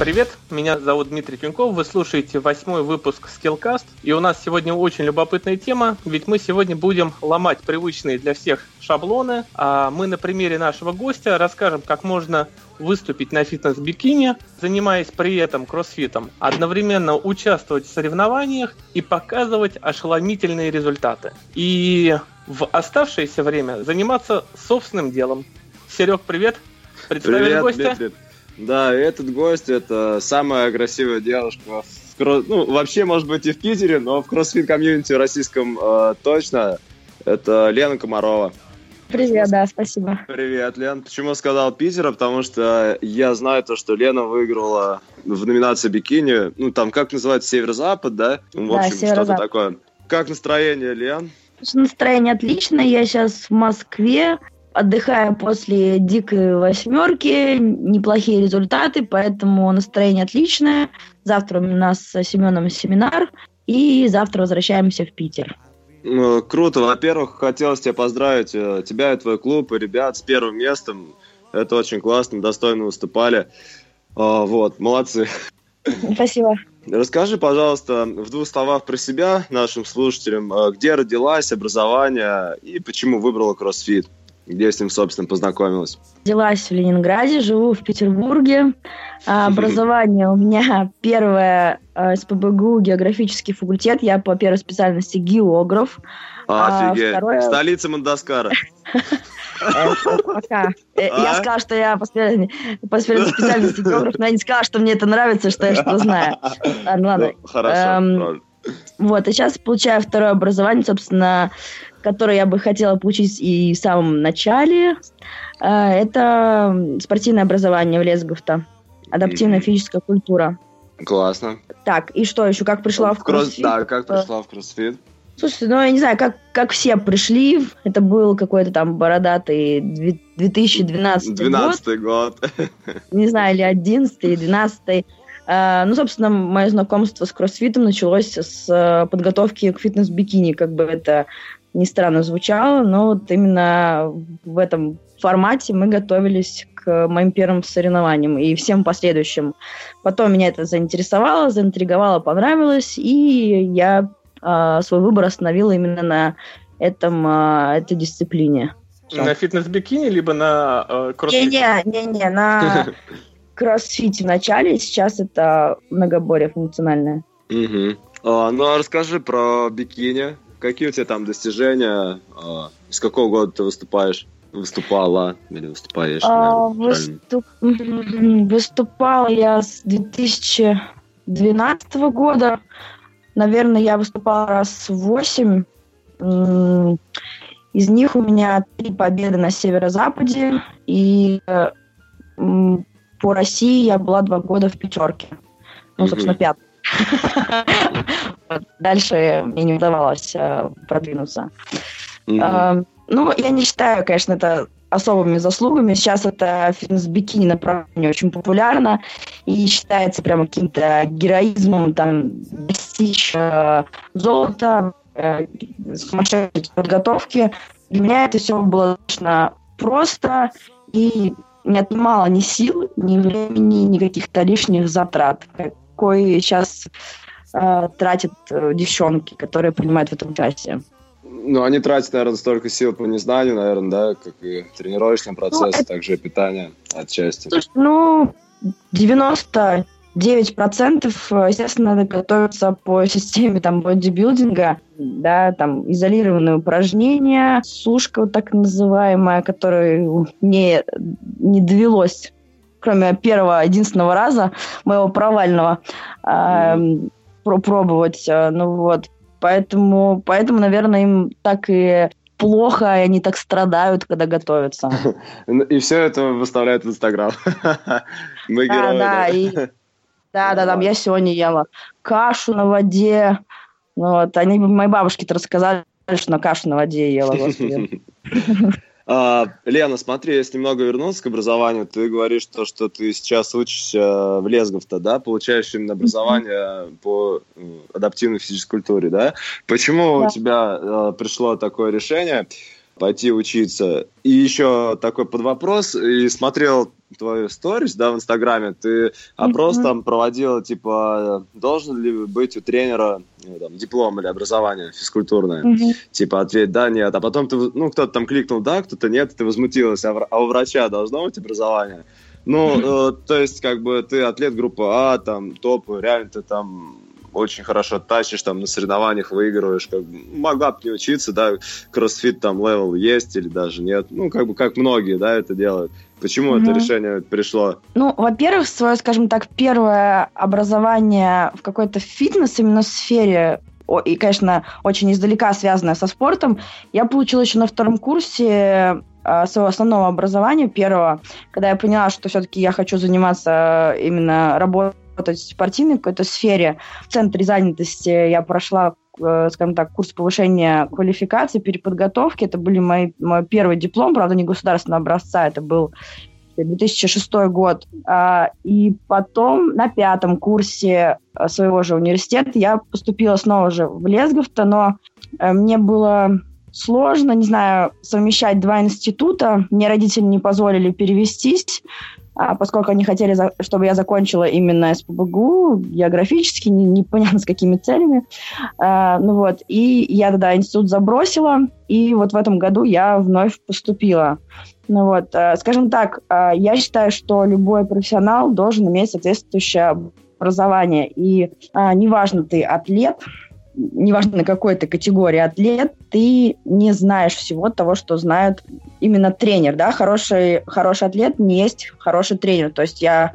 Привет, меня зовут Дмитрий Пинков, вы слушаете восьмой выпуск Skillcast, и у нас сегодня очень любопытная тема, ведь мы сегодня будем ломать привычные для всех шаблоны, а мы на примере нашего гостя расскажем, как можно выступить на фитнес-бикини, занимаясь при этом кроссфитом, одновременно участвовать в соревнованиях и показывать ошеломительные результаты. И в оставшееся время заниматься собственным делом. Серег, привет! Представили привет, гостя? Дмитрий. Да, этот гость это самая красивая девушка в кросс... ну, вообще, может быть, и в Питере, но в кроссфит комьюнити российском э, точно. Это Лена Комарова. Привет, да, спасибо. Привет, Лен. Почему сказал Питера? Потому что я знаю то, что Лена выиграла в номинации бикини. Ну, там, как называется, северо-запад, да? Ну, в общем, да, что-то такое. Как настроение, Лен? Настроение отличное. Я сейчас в Москве отдыхаем после дикой восьмерки, неплохие результаты, поэтому настроение отличное. Завтра у нас с Семеном семинар, и завтра возвращаемся в Питер. Ну, круто. Во-первых, хотелось тебя поздравить, э, тебя и твой клуб, и ребят с первым местом. Это очень классно, достойно выступали. А, вот, молодцы. Спасибо. Расскажи, пожалуйста, в двух словах про себя нашим слушателям, э, где родилась, образование и почему выбрала кроссфит где с ним, собственно, познакомилась? Родилась в Ленинграде, живу в Петербурге. А, образование у меня первое а, СПБГУ, географический факультет. Я по первой специальности географ. А, офигеть. Второе... Столица Мандаскара. Пока. Э, я сказала, что я по специальности географ, но я не сказала, что мне это нравится, что я что знаю. Ладно, ладно. Ну, хорошо, эм, Вот, и сейчас получаю второе образование, собственно, который я бы хотела получить и в самом начале, э, это спортивное образование в Лесговта. Адаптивная физическая культура. Классно. Так, и что еще? Как пришла в, в кроссфит? Да, как пришла в кроссфит? Слушайте, ну я не знаю, как, как все пришли. Это был какой-то там бородатый 2012 12 год. год. Не знаю, или 11 или 12 Uh, ну, собственно, мое знакомство с кроссфитом началось с подготовки к фитнес-бикини. Как бы это не странно звучало, но вот именно в этом формате мы готовились к моим первым соревнованиям и всем последующим. Потом меня это заинтересовало, заинтриговало, понравилось, и я э, свой выбор остановила именно на этом, э, этой дисциплине. Все. На фитнес-бикини, либо на э, кроссфите? Не-не-не, на кроссфите в начале, сейчас это многоборье функциональное. Ну, а расскажи про бикини. Какие у тебя там достижения? А, с какого года ты выступаешь? Выступала или выступаешь? А, выступ... Выступала я с 2012 года. Наверное, я выступала раз восемь. Из них у меня три победы на северо-западе. И по России я была два года в пятерке. Ну, собственно, пятый. Дальше мне не удавалось э, продвинуться. Mm-hmm. Ну, я не считаю, конечно, это особыми заслугами. Сейчас это фитнес-бикини направление очень популярно и считается прямо каким-то героизмом там достичь э, золота, э, сумасшедшей подготовки. Для меня это все было достаточно просто и не отнимало ни сил, ни времени, ни каких-то лишних затрат, какой сейчас э, тратят э, девчонки, которые принимают в этом участие. Ну, они тратят, наверное, столько сил по незнанию, наверное, да, как и тренировочный процесс, ну, это... также и питание отчасти. Слушай, ну, 99%, естественно, надо готовиться по системе там бодибилдинга, да, там изолированные упражнения, сушка вот так называемая, которую мне не довелось кроме первого, единственного раза моего провального, э, пробовать. Э, ну вот. Поэтому, поэтому, наверное, им так и плохо, и они так страдают, когда готовятся. И все это выставляют в Инстаграм. Мы герои. Да, и... Да, да, там я сегодня ела кашу на воде. Вот, они моей бабушке-то рассказали, что на кашу на воде ела, господи. А, Лена, смотри, если немного вернуться к образованию, ты говоришь то, что ты сейчас учишься в Лесгов-то, да, получаешь именно образование по адаптивной физической культуре, да? Почему да. у тебя э, пришло такое решение? Пойти учиться. И еще такой под вопрос, и смотрел твою сторис, да, в Инстаграме, ты опрос mm-hmm. там проводила, типа, должен ли быть у тренера ну, там, диплом или образование физкультурное? Mm-hmm. Типа, ответь да, нет. А потом ты, ну, кто-то там кликнул да, кто-то нет, ты возмутилась, а, а у врача должно быть образование? Ну, э, то есть, как бы, ты атлет группы А, там, топ, реально ты там очень хорошо тащишь, там на соревнованиях выигрываешь, как бы, могла бы не учиться, да, кроссфит там level есть или даже нет, ну, как бы, как многие, да, это делают. Почему mm-hmm. это решение пришло? Ну, во-первых, свое, скажем так, первое образование в какой-то фитнес именно сфере и, конечно, очень издалека связанное со спортом, я получила еще на втором курсе а, своего основного образования, первого, когда я поняла, что все-таки я хочу заниматься именно работой работать в спортивной какой-то сфере. В центре занятости я прошла э, скажем так, курс повышения квалификации, переподготовки. Это были мои, мой первый диплом, правда, не государственного образца, это был 2006 год. А, и потом на пятом курсе э, своего же университета я поступила снова же в Лесговто, но э, мне было сложно, не знаю, совмещать два института. Мне родители не позволили перевестись. А поскольку они хотели, чтобы я закончила именно СПБГУ, географически, не, непонятно с какими целями. А, ну вот, и я тогда институт забросила, и вот в этом году я вновь поступила. Ну вот, а, скажем так, а, я считаю, что любой профессионал должен иметь соответствующее образование, и а, неважно, ты атлет, неважно какой ты категории атлет, ты не знаешь всего того, что знает именно тренер, да, хороший, хороший атлет не есть хороший тренер, то есть я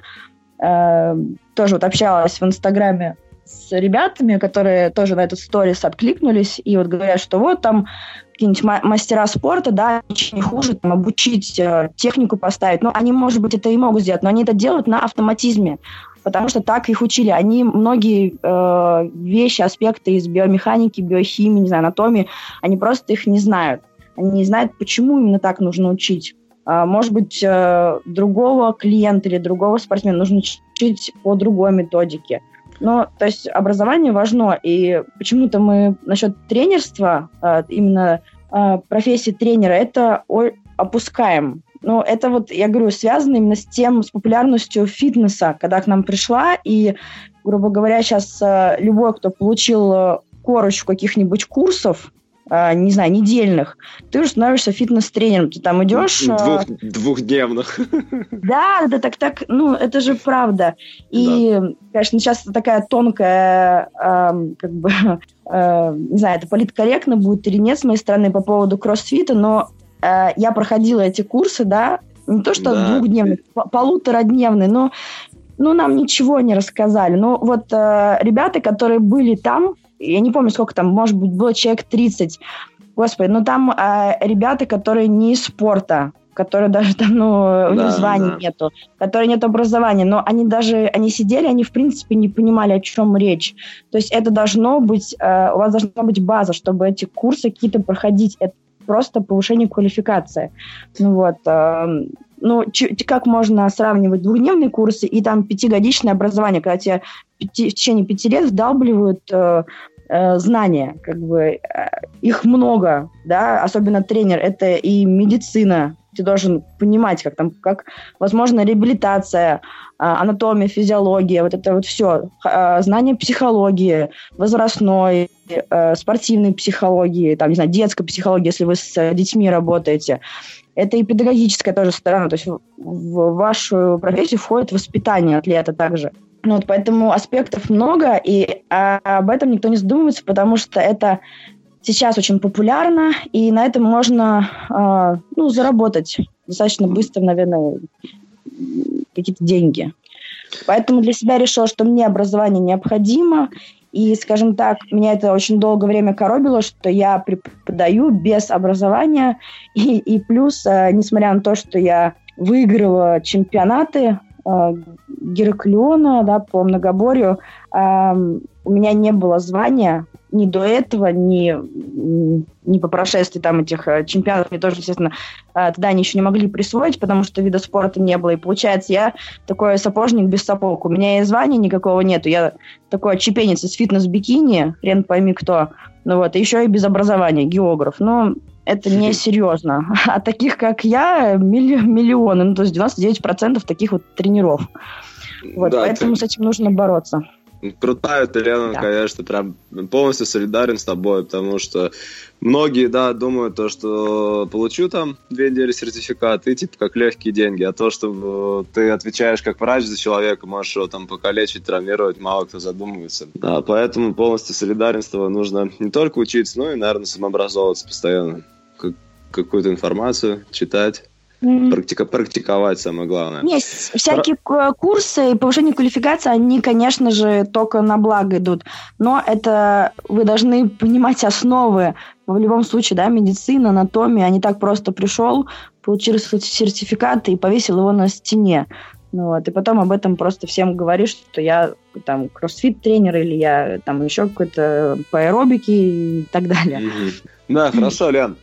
э, тоже вот общалась в Инстаграме с ребятами, которые тоже на этот сторис откликнулись, и вот говорят, что вот там какие-нибудь мастера спорта, да, ничего хуже, там, обучить, э, технику поставить, но они, может быть, это и могут сделать, но они это делают на автоматизме потому что так их учили. Они многие э, вещи, аспекты из биомеханики, биохимии, не знаю, анатомии, они просто их не знают. Они не знают, почему именно так нужно учить. А, может быть, э, другого клиента или другого спортсмена нужно учить по другой методике. Но, то есть, образование важно, и почему-то мы насчет тренерства, э, именно э, профессии тренера, это опускаем. Но это вот, я говорю, связано именно с тем, с популярностью фитнеса, когда к нам пришла, и, грубо говоря, сейчас э, любой, кто получил э, корочку каких-нибудь курсов, э, не знаю, недельных, ты уже становишься фитнес-тренером. Ты там идешь... Двух, двухдневных. Да, да, так, так, ну, это же правда. И, да. конечно, сейчас такая тонкая, э, как бы, э, не знаю, это политкорректно будет или нет с моей стороны по поводу кроссфита, но Э, я проходила эти курсы, да, не то что да. двухдневные, полуторадневные, но ну, нам ничего не рассказали. Ну, вот э, ребята, которые были там, я не помню, сколько там, может быть, было человек 30, господи, но там э, ребята, которые не из спорта, которые даже там, ну, у них да, званий да. нету, которые нет образования, но они даже, они сидели, они, в принципе, не понимали, о чем речь. То есть это должно быть, э, у вас должна быть база, чтобы эти курсы какие-то проходить. Это просто повышение квалификации. Ну вот, э, ну, как можно сравнивать двухдневные курсы и там пятигодичное образование, когда тебе пяти, в течение пяти лет вдалбливают э, э, знания, как бы э, их много, да, особенно тренер, это и медицина, ты должен понимать, как там, как, возможно, реабилитация, а, анатомия, физиология, вот это вот все, а, знание психологии, возрастной, э, спортивной психологии, там, не знаю, детской психологии, если вы с детьми работаете. Это и педагогическая тоже сторона, то есть в вашу профессию входит воспитание атлета также. Ну, вот поэтому аспектов много, и а, об этом никто не задумывается, потому что это сейчас очень популярно, и на этом можно э, ну, заработать достаточно быстро, наверное, какие-то деньги. Поэтому для себя решила, что мне образование необходимо, И, скажем так, меня это очень долгое время коробило, что я преподаю без образования. И, и плюс, э, несмотря на то, что я выиграла чемпионаты Гераклиона да, по многоборью, э, у меня не было звания ни до этого, ни, ни по прошествии там этих э, чемпионатов, мне тоже, естественно, э, тогда они еще не могли присвоить, потому что вида спорта не было. И получается, я такой сапожник без сапог. У меня и звания никакого нету. Я такой чепенец из фитнес-бикини, хрен пойми кто. Ну вот, еще и без образования, географ. Ну, это не серьезно. А таких, как я, миллионы, ну, то есть 99% таких вот тренеров. Вот, да, поэтому ты... с этим нужно бороться. Крутая ты, Лена, да. конечно, прям полностью солидарен с тобой, потому что многие, да, думают то, что получу там две недели сертификат, и типа как легкие деньги, а то, что э, ты отвечаешь как врач за человека, можешь его там покалечить, травмировать, мало кто задумывается. Да, поэтому полностью солидарен с тобой. Нужно не только учиться, но и, наверное, самообразовываться постоянно. Как, какую-то информацию читать. Mm-hmm. Практика, практиковать самое главное. Нет, всякие Про... курсы и повышение квалификации, они, конечно же, только на благо идут. Но это вы должны понимать основы. В любом случае, да, медицина, анатомия, а не так просто пришел, получил сертификат и повесил его на стене. Ну, вот, и потом об этом просто всем говоришь, что я там кроссфит-тренер или я там еще какой-то по аэробике и так далее. Mm-hmm. Да, хорошо, Лен.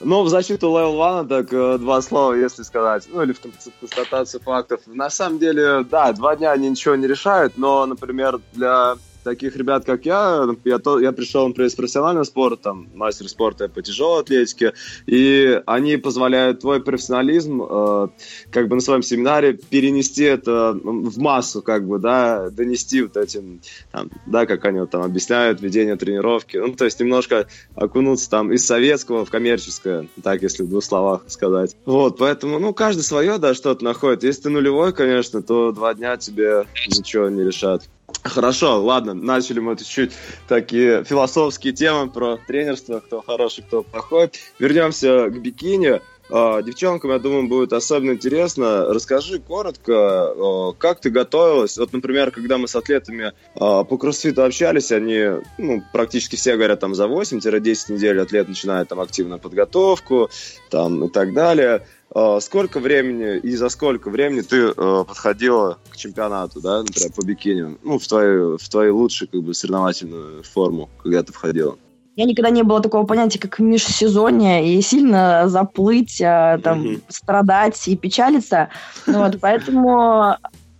Ну, в защиту Level 1, так э, два слова, если сказать, ну, или в констатацию фактов. На самом деле, да, два дня они ничего не решают, но, например, для таких ребят, как я, я, то, я пришел, например, из профессионального спорта, там, мастер спорта по тяжелой атлетике, и они позволяют твой профессионализм, э, как бы на своем семинаре, перенести это в массу, как бы, да, донести вот этим, там, да, как они вот там объясняют, ведение тренировки, ну, то есть немножко окунуться там из советского в коммерческое, так, если в двух словах сказать. Вот, поэтому, ну, каждый свое, да, что-то находит. Если ты нулевой, конечно, то два дня тебе ничего не решат. Хорошо, ладно, начали мы чуть-чуть такие философские темы про тренерство, кто хороший, кто плохой. Вернемся к бикини. А, девчонкам, я думаю, будет особенно интересно. Расскажи коротко, как ты готовилась. Вот, например, когда мы с атлетами а, по кроссфиту общались, они ну, практически все говорят, там за 8-10 недель атлет начинает там активную подготовку там, и так далее. А, сколько времени и за сколько времени ты э, подходила к чемпионату, да, например, по бикини, ну, в твою, в твою лучшую, как бы, соревновательную форму, когда ты входила? Я никогда не было такого понятия, как межсезонье, и сильно заплыть, а, там, mm-hmm. страдать и печалиться. Вот, поэтому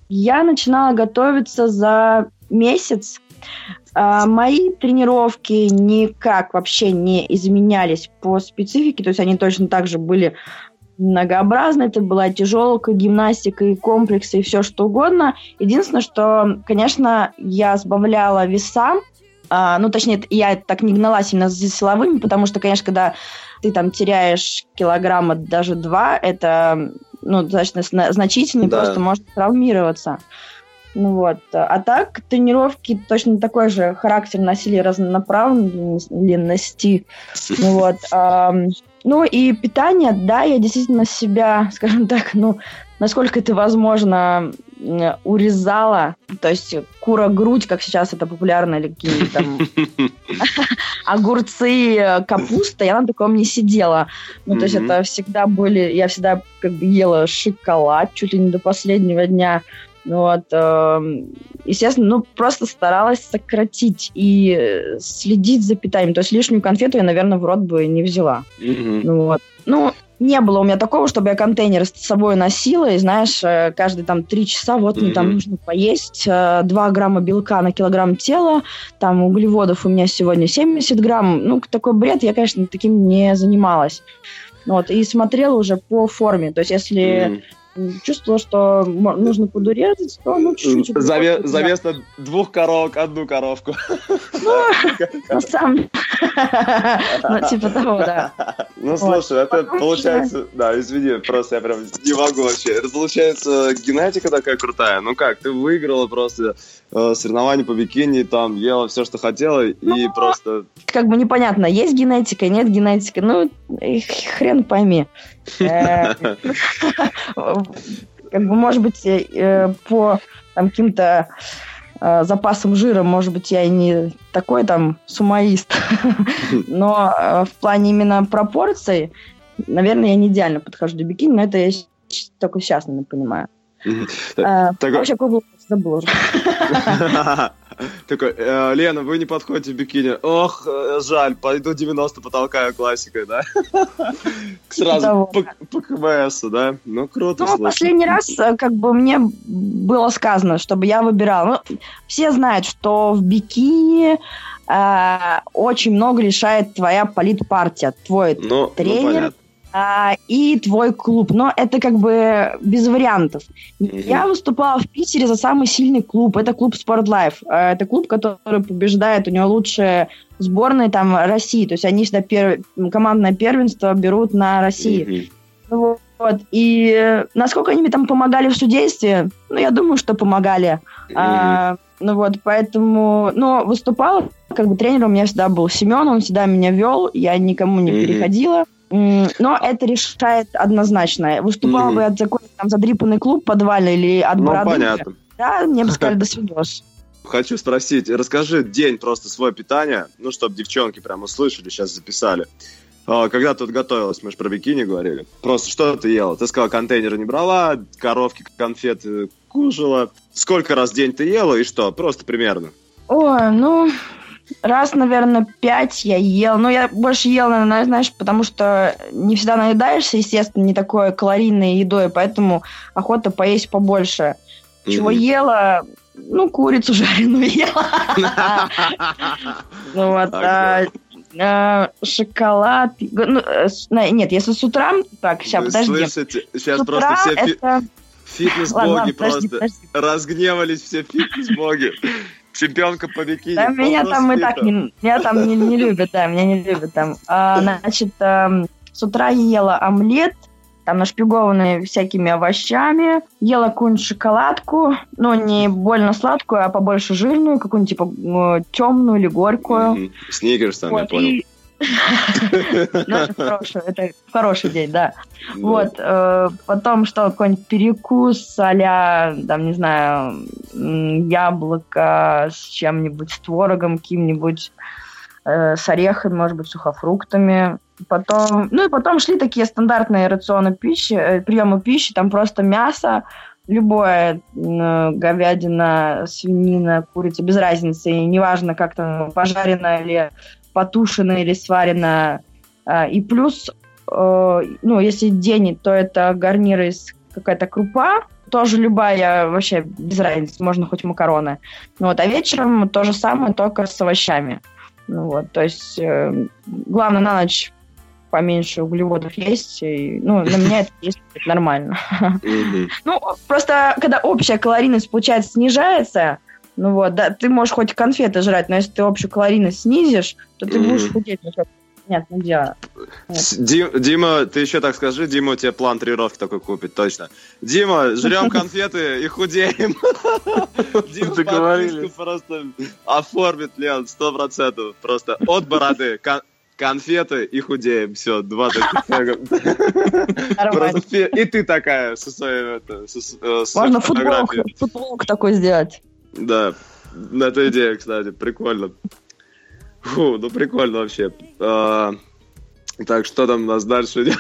я начинала готовиться за месяц. А, мои тренировки никак вообще не изменялись по специфике, то есть они точно так же были многообразно. Это была тяжелка, гимнастика и комплексы, и все что угодно. Единственное, что, конечно, я сбавляла веса, а, ну, точнее, я так не гналась именно за силовыми, потому что, конечно, когда ты там теряешь килограмма даже два, это, ну, достаточно значительно, да. просто может травмироваться. Ну вот. А так, тренировки точно такой же характер носили разнонаправленности. Ну вот. Ну и питание, да, я действительно себя, скажем так, ну, насколько это возможно, урезала, то есть кура-грудь, как сейчас это популярно, или какие-то там огурцы, капуста, я на таком не сидела. Ну, то есть это всегда были, я всегда как бы ела шоколад чуть ли не до последнего дня, вот, э, естественно, ну, просто старалась сократить и следить за питанием. То есть лишнюю конфету я, наверное, в рот бы не взяла. Mm-hmm. Ну, вот. Ну, не было у меня такого, чтобы я контейнер с собой носила, и, знаешь, э, каждые там три часа вот mm-hmm. мне там нужно поесть 2 э, грамма белка на килограмм тела, там углеводов у меня сегодня 70 грамм. Ну, такой бред я, конечно, таким не занималась. Вот, и смотрела уже по форме. То есть, если mm-hmm чувствовала, что нужно подурезать, то ну чуть-чуть. Заве- завесно двух коровок, одну коровку. Ну, на самом Ну, типа того, да. Ну, слушай, это получается... Да, извини, просто я прям не могу вообще. Это получается генетика такая крутая. Ну как, ты выиграла просто э, соревнования по бикини, там ела все, что хотела, и ну, просто... Как бы непонятно, есть генетика, нет генетики. Ну, хрен пойми. Э, как бы, может быть, э, по каким-то э, запасом жира, может быть, я и не такой там сумоист, но э, в плане именно пропорций, наверное, я не идеально подхожу до бикини, но это я только сейчас, наверное, понимаю. Вообще, какой забыл уже. Такой, э, Лена, вы не подходите в бикини. Ох, э, жаль, пойду 90 потолкаю классикой, да? Сразу по КМСу, да? Ну, круто. Ну, последний раз, э, как бы, мне было сказано, чтобы я выбирала. Ну, все знают, что в бикини очень много решает твоя политпартия, твой ну, тренер, а, и твой клуб. Но это как бы без вариантов. Mm-hmm. Я выступала в Питере за самый сильный клуб. Это клуб Sport Life. А, это клуб, который побеждает. У него лучшие сборные там России. То есть они всегда пер... командное первенство берут на России. Mm-hmm. Вот. И насколько они мне там помогали в судействе? Ну, я думаю, что помогали. Mm-hmm. А, ну вот, поэтому... Но выступала, как бы тренер у меня всегда был Семен, он всегда меня вел, я никому не mm-hmm. переходила. Но это решает однозначно. Выступал mm-hmm. бы от закона там задрипанный клуб подвальный или от ну, бороды. понятно. Да, мне бы сказали, до свидос. Хочу спросить, расскажи день просто свое питание, ну, чтобы девчонки прямо услышали, сейчас записали. А, когда тут готовилась, мы же про бикини говорили. Просто что ты ела? Ты сказала, контейнеры не брала, коровки, конфеты кушала. Сколько раз в день ты ела и что? Просто примерно. Ой, ну, Раз, наверное, пять я ел. Ну, я больше ел, наверное, знаешь, потому что не всегда наедаешься, естественно, не такой калорийной едой, поэтому охота поесть побольше. Чего ела? Ну, курицу жареную ела. Ну вот. А, а, шоколад. Ну, нет, если с утра... Так, сейчас, подожди. Слышите, сейчас просто все фитнес-боги просто разгневались, все фитнес-боги. Чемпионка по бикини. Да, меня там и так не, меня там не, не любят, да, меня не любят там. А, значит, а, с утра ела омлет, там нашпигованный всякими овощами, ела какую-нибудь шоколадку, ну, не больно сладкую, а побольше жирную, какую-нибудь, типа, темную или горькую. Сникерс там, я понял. Это хороший, это хороший день, да. Вот, э, потом что, какой-нибудь перекус а там, не знаю, яблоко с чем-нибудь, с творогом каким-нибудь, э, с орехами, может быть, сухофруктами. Потом, ну и потом шли такие стандартные рационы пищи, э, приемы пищи, там просто мясо, любое говядина, свинина, курица, без разницы, и неважно, как там пожарено или потушено или сварено. А, и плюс, э, ну, если день, то это гарнир из какая-то крупа, тоже любая, вообще без разницы, можно хоть макароны. Ну, вот, а вечером то же самое, только с овощами. Ну, вот, то есть, э, главное на ночь поменьше углеводов есть. И, ну, на меня это есть нормально. Ну, просто, когда общая калорийность, получается, снижается, ну вот, да, ты можешь хоть конфеты жрать, но если ты общую калорийность снизишь, то ты будешь худеть. Ну, понятное дело. Дим, Дима, ты еще так скажи, Дима тебе план тренировки такой купит, точно. Дима, жрем конфеты и худеем. Дима подписку просто оформит, Лен, сто процентов. Просто от бороды, конфеты и худеем. Все, два таких. И ты такая со своей... Э, Можно футболку такой сделать. Да, это идея, кстати, прикольно. Фу, ну прикольно вообще. А, так, что там у нас дальше идет?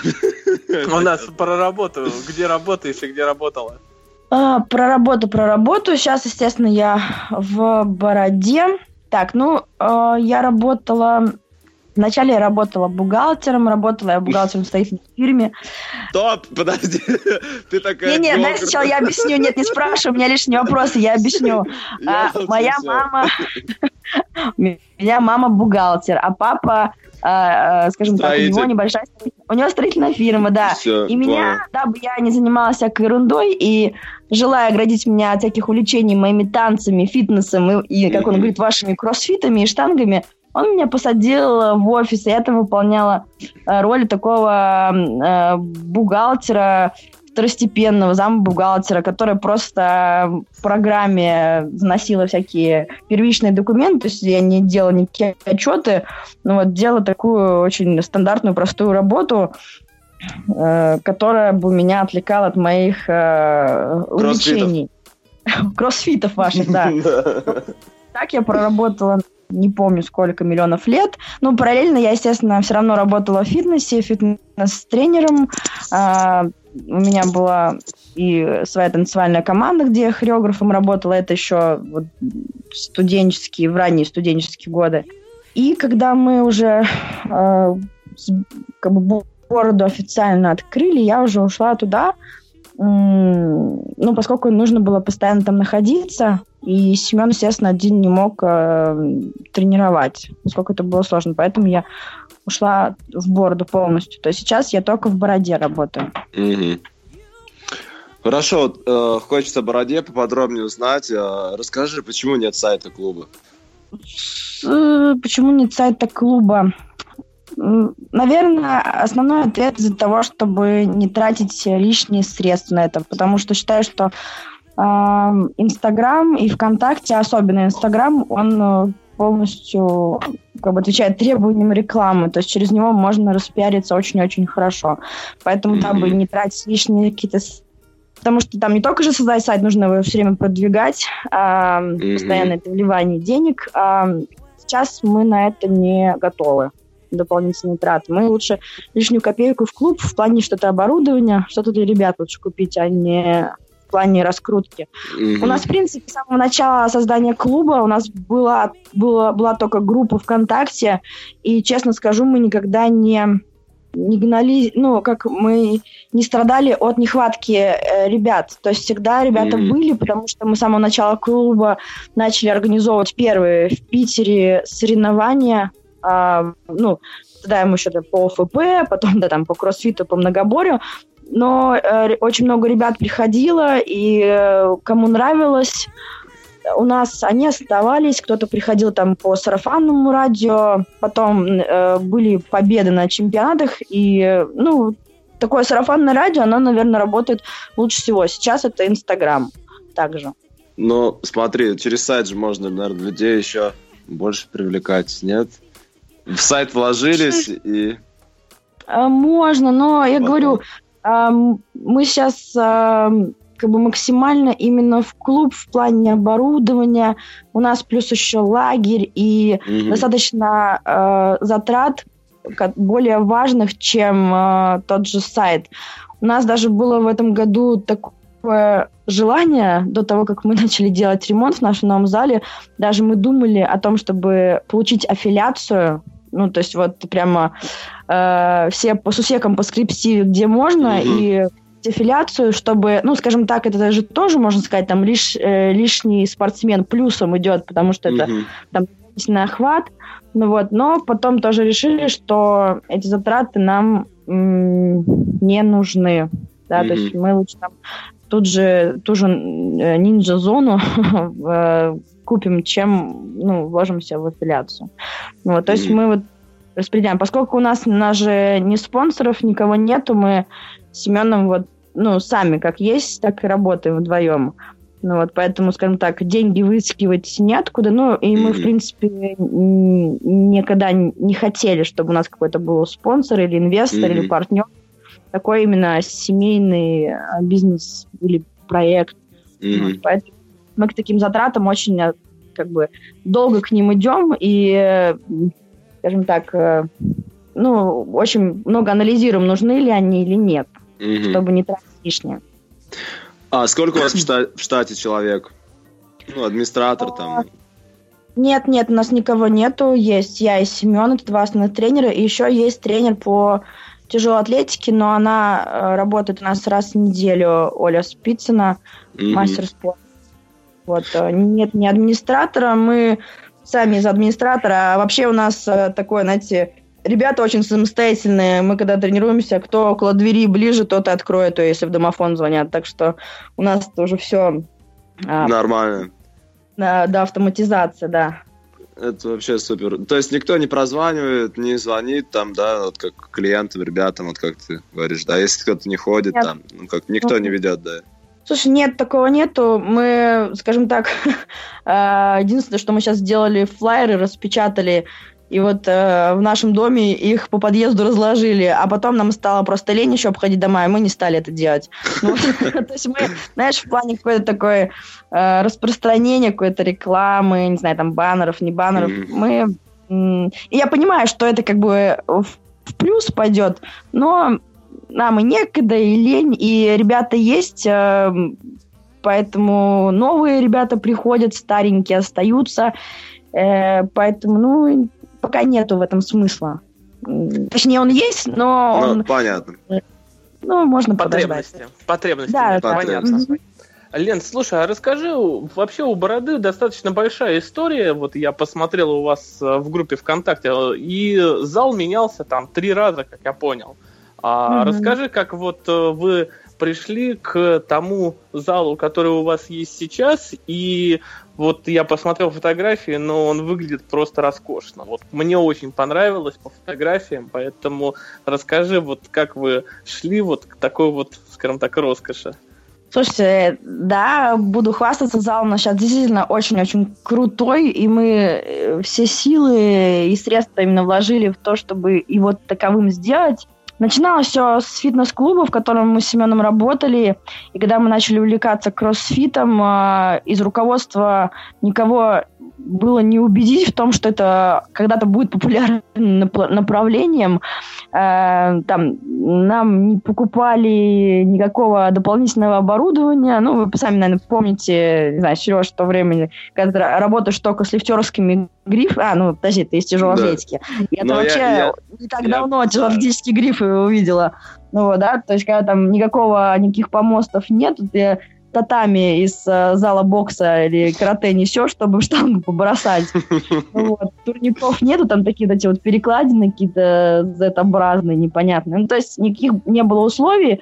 У нас про работу. Где работаешь и где работала? А, про работу, про работу. Сейчас, естественно, я в Бороде. Так, ну, э, я работала Вначале я работала бухгалтером, работала я бухгалтером в строительной фирме. Стоп, подожди, ты такая... Не, не, дай сначала я объясню, нет, не спрашивай, у меня лишние вопросы, я объясню. а, моя мама... меня мама бухгалтер, а папа а, а, скажем так, у него небольшая у него строительная фирма, да. Все, и меня, дабы я не занималась всякой ерундой и желая оградить меня от всяких увлечений моими танцами, фитнесом и, и как он говорит, вашими кроссфитами и штангами, он меня посадил в офис, и я там выполняла э, роль такого э, бухгалтера второстепенного зам бухгалтера, который просто в программе заносила всякие первичные документы, то есть я не делала никакие отчеты, но вот делала такую очень стандартную, простую работу, э, которая бы меня отвлекала от моих э, увлечений. кроссфитов ваших, да. Так я проработала не помню сколько миллионов лет. Но параллельно я, естественно, все равно работала в фитнесе, фитнес-тренером. А, у меня была и своя танцевальная команда, где я хореографом работала. Это еще вот студенческие, в ранние студенческие годы. И когда мы уже э, как бы городу официально открыли, я уже ушла туда, ну, поскольку нужно было постоянно там находиться, и Семен, естественно, один не мог э, тренировать, поскольку это было сложно. Поэтому я ушла в бороду полностью. То есть сейчас я только в бороде работаю. Угу. Хорошо, э, хочется о бороде поподробнее узнать. Э, расскажи, почему нет сайта клуба? Э, почему нет сайта клуба? Наверное, основной ответ из-за того, чтобы не тратить лишние средства на это, потому что считаю, что Инстаграм и ВКонтакте, особенно Инстаграм, он э, полностью как бы отвечает требованиям рекламы, то есть через него можно распиариться очень-очень хорошо. Поэтому там бы не тратить лишние какие-то Потому что там не только же создать сайт, нужно его все время продвигать, а, mm-hmm. постоянно это вливание денег. А, сейчас мы на это не готовы дополнительные траты. Мы лучше лишнюю копейку в клуб в плане что-то оборудования, что-то для ребят лучше купить, а не в плане раскрутки. Mm-hmm. У нас, в принципе, с самого начала создания клуба у нас была, была, была только группа ВКонтакте, и, честно скажу, мы никогда не не гнали, ну, как мы не страдали от нехватки э, ребят. То есть всегда ребята mm-hmm. были, потому что мы с самого начала клуба начали организовывать первые в Питере соревнования а, ну, тогда ему еще по ОФП, потом да, там по кроссфиту, по многоборью, но э, очень много ребят приходило, и э, кому нравилось, у нас они оставались, кто-то приходил там по сарафанному радио, потом э, были победы на чемпионатах, и, ну, такое сарафанное радио, оно, наверное, работает лучше всего. Сейчас это Инстаграм также. Ну, смотри, через сайт же можно, наверное, людей еще больше привлекать, нет? в сайт вложились и... А, можно, но я Потом. говорю, мы сейчас как бы максимально именно в клуб в плане оборудования. У нас плюс еще лагерь и угу. достаточно э, затрат более важных, чем э, тот же сайт. У нас даже было в этом году такое желание до того, как мы начали делать ремонт в нашем новом зале. Даже мы думали о том, чтобы получить аффилиацию ну, то есть вот прямо э, все по сусекам, по скрипте, где можно, mm-hmm. и аффилиацию, чтобы, ну, скажем так, это даже тоже, можно сказать, там лиш, э, лишний спортсмен плюсом идет, потому что mm-hmm. это там дополнительный охват, ну вот, но потом тоже решили, что эти затраты нам м- не нужны, да, mm-hmm. то есть мы лучше там тут же ту же э, ниндзя-зону э, купим, чем ну, вложимся в аффилиацию. Вот, то есть мы вот распределяем. Поскольку у нас, у нас же ни спонсоров, никого нету, мы с Семеном вот, ну, сами как есть, так и работаем вдвоем. Ну вот, поэтому, скажем так, деньги выискивать неоткуда. Ну, и мы, в принципе, никогда не хотели, чтобы у нас какой-то был спонсор или инвестор mm-hmm. или партнер. Такой именно семейный а, бизнес или проект. Mm-hmm. Вот, поэтому мы к таким затратам очень э, как бы долго к ним идем и, скажем так, э, ну, очень много анализируем, нужны ли они или нет, угу. чтобы не тратить лишнее. А сколько у вас в штате, в штате человек? Ну, администратор там. А, нет, нет, у нас никого нету. Есть я и Семен, это два основных тренера, и еще есть тренер по тяжелой атлетике, но она э, работает у нас раз в неделю, Оля Спицына, мастер спорта. Вот, э, нет ни администратора, мы сами из администратора, а вообще у нас э, такое, знаете, ребята очень самостоятельные. Мы когда тренируемся, кто около двери ближе, тот и откроет, то если в домофон звонят. Так что у нас тоже все... А, Нормально. Да, да, автоматизация, да. Это вообще супер. То есть никто не прозванивает, не звонит там, да, вот как клиентам, ребятам, вот как ты говоришь, да, если кто-то не ходит Нет. там, ну как никто ну, не ведет, да. Слушай, нет, такого нету. Мы, скажем так, э, единственное, что мы сейчас сделали флайеры, распечатали и вот э, в нашем доме их по подъезду разложили, а потом нам стало просто лень еще обходить дома, и мы не стали это делать. Ну, то есть мы, знаешь, в плане какое-то такое э, распространение какой-то рекламы, не знаю, там баннеров, не баннеров, мы... И я понимаю, что это как бы в плюс пойдет, но нам и некогда, и лень, и ребята есть, э, поэтому новые ребята приходят, старенькие остаются, поэтому, ну, пока нету в этом смысла. Точнее, он есть, но ну, он... понятно. Ну, можно Потребности. подождать. Потребности. Да, да понятно. Лен, слушай, а расскажи, вообще у Бороды достаточно большая история, вот я посмотрел у вас э, в группе ВКонтакте, и зал менялся там три раза, как я понял. А mm-hmm. расскажи, как вот э, вы пришли к тому залу, который у вас есть сейчас, и вот я посмотрел фотографии, но он выглядит просто роскошно. Вот мне очень понравилось по фотографиям, поэтому расскажи, вот как вы шли вот к такой вот, скажем так, роскоши. Слушайте, да, буду хвастаться, зал у нас сейчас действительно очень-очень крутой, и мы э, все силы и средства именно вложили в то, чтобы его таковым сделать. Начиналось все с фитнес-клуба, в котором мы с Семеном работали. И когда мы начали увлекаться кроссфитом, э, из руководства никого было не убедить в том, что это когда-то будет популярным направлением. Э, там нам не покупали никакого дополнительного оборудования. Ну, вы сами, наверное, помните, не знаю, Сереж, в то время, когда работаешь только с лифтерскими грифами. А, ну, подожди, ты из тяжелой да. атлетики. Я это вообще я, я, не так я, давно тяжелоатлетические грифы увидела. Ну, да, то есть, когда там никакого, никаких помостов нет, ты татами из э, зала бокса или карате несешь, чтобы штангу побросать. Вот. Турников нету, там такие вот эти вот перекладины какие-то Z-образные, непонятные. Ну, то есть никаких не было условий,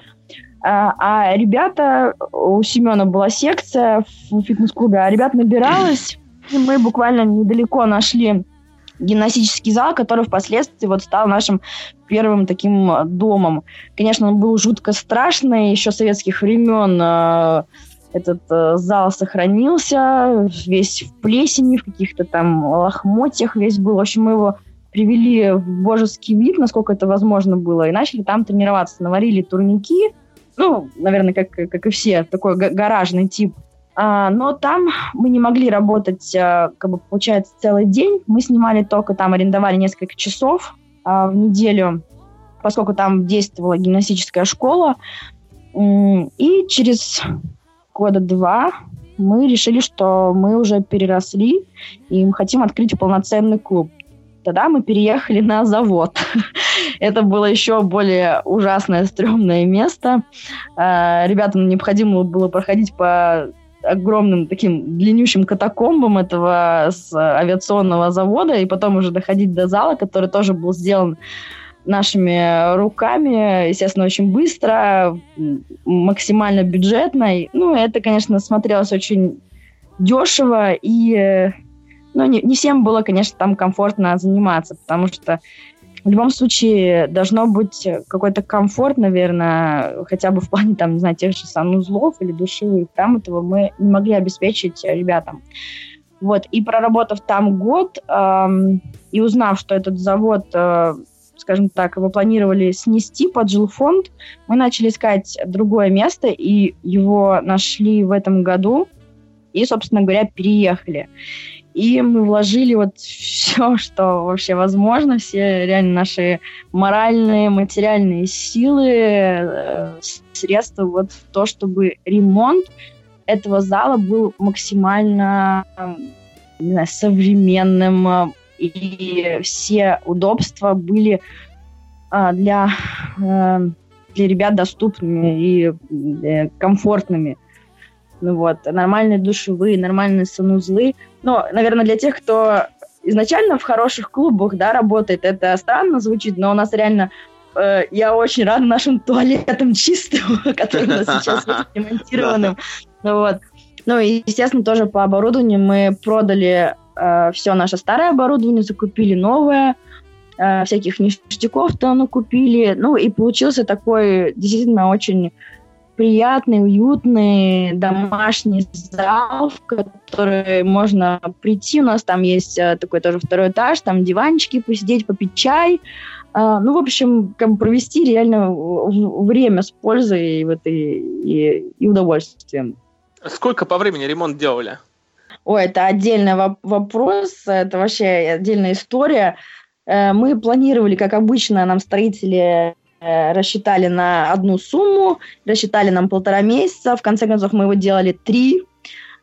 а, а ребята, у Семена была секция в фитнес-клубе, а ребят набиралось, и мы буквально недалеко нашли гимнастический зал, который впоследствии вот стал нашим первым таким э, домом. Конечно, он был жутко страшный, еще советских времен э, этот э, зал сохранился, весь в плесени, в каких-то там лохмотьях весь был. В общем, мы его привели в божеский вид, насколько это возможно было, и начали там тренироваться. Наварили турники, ну, наверное, как, как и все, такой гаражный тип но там мы не могли работать, а, как бы, получается, целый день. Мы снимали только там, арендовали несколько часов а, в неделю, поскольку там действовала гимнастическая школа. И через года два мы решили, что мы уже переросли и мы хотим открыть полноценный клуб. Тогда мы переехали на завод. Это было еще более ужасное, стрёмное место. Ребятам необходимо было проходить по огромным таким длиннющим катакомбам этого с авиационного завода, и потом уже доходить до зала, который тоже был сделан нашими руками, естественно, очень быстро, максимально бюджетно. Ну, это, конечно, смотрелось очень дешево, и ну, не, не всем было, конечно, там комфортно заниматься, потому что в любом случае должно быть какой-то комфорт, наверное, хотя бы в плане, там, не знаю, тех же санузлов или душевых. Там этого мы не могли обеспечить ребятам. Вот, и проработав там год, эм, и узнав, что этот завод, э, скажем так, его планировали снести под жилфонд, мы начали искать другое место, и его нашли в этом году, и, собственно говоря, переехали. И мы вложили вот все, что вообще возможно, все реально наши моральные, материальные силы, э, средства вот в то, чтобы ремонт этого зала был максимально не знаю, современным, э, и все удобства были а, для, э, для ребят доступными и комфортными. Ну вот, нормальные душевые, нормальные санузлы. Но, наверное, для тех, кто изначально в хороших клубах, да, работает, это странно звучит, но у нас реально э, я очень рада нашим туалетам чистым, который у нас сейчас ремонтированным. Ну вот. Ну и, естественно, тоже по оборудованию мы продали э, все наше старое оборудование, закупили новое, э, всяких ништяков то ну, купили. Ну и получился такой действительно очень приятный, уютный домашний зал, в который можно прийти. У нас там есть э, такой тоже второй этаж, там диванчики, посидеть, попить чай. А, ну, в общем, как провести реально время с пользой вот, и, и, и удовольствием. Сколько по времени ремонт делали? Ой, это отдельный вопрос, это вообще отдельная история. Э, мы планировали, как обычно, нам строители рассчитали на одну сумму, рассчитали нам полтора месяца, в конце концов мы его делали три,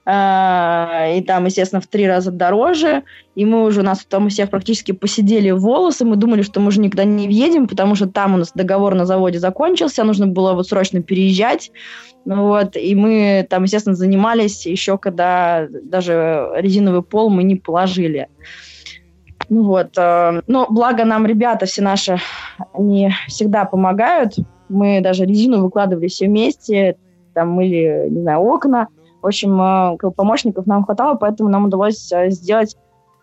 э, и там, естественно, в три раза дороже, и мы уже, у нас там у всех практически посидели волосы, мы думали, что мы уже никуда не въедем, потому что там у нас договор на заводе закончился, нужно было вот срочно переезжать, ну вот, и мы там, естественно, занимались еще, когда даже резиновый пол мы не положили. Ну вот, э, но благо нам ребята все наши, они всегда помогают. Мы даже резину выкладывали все вместе, там мыли, не знаю, окна. В общем, э, помощников нам хватало, поэтому нам удалось э, сделать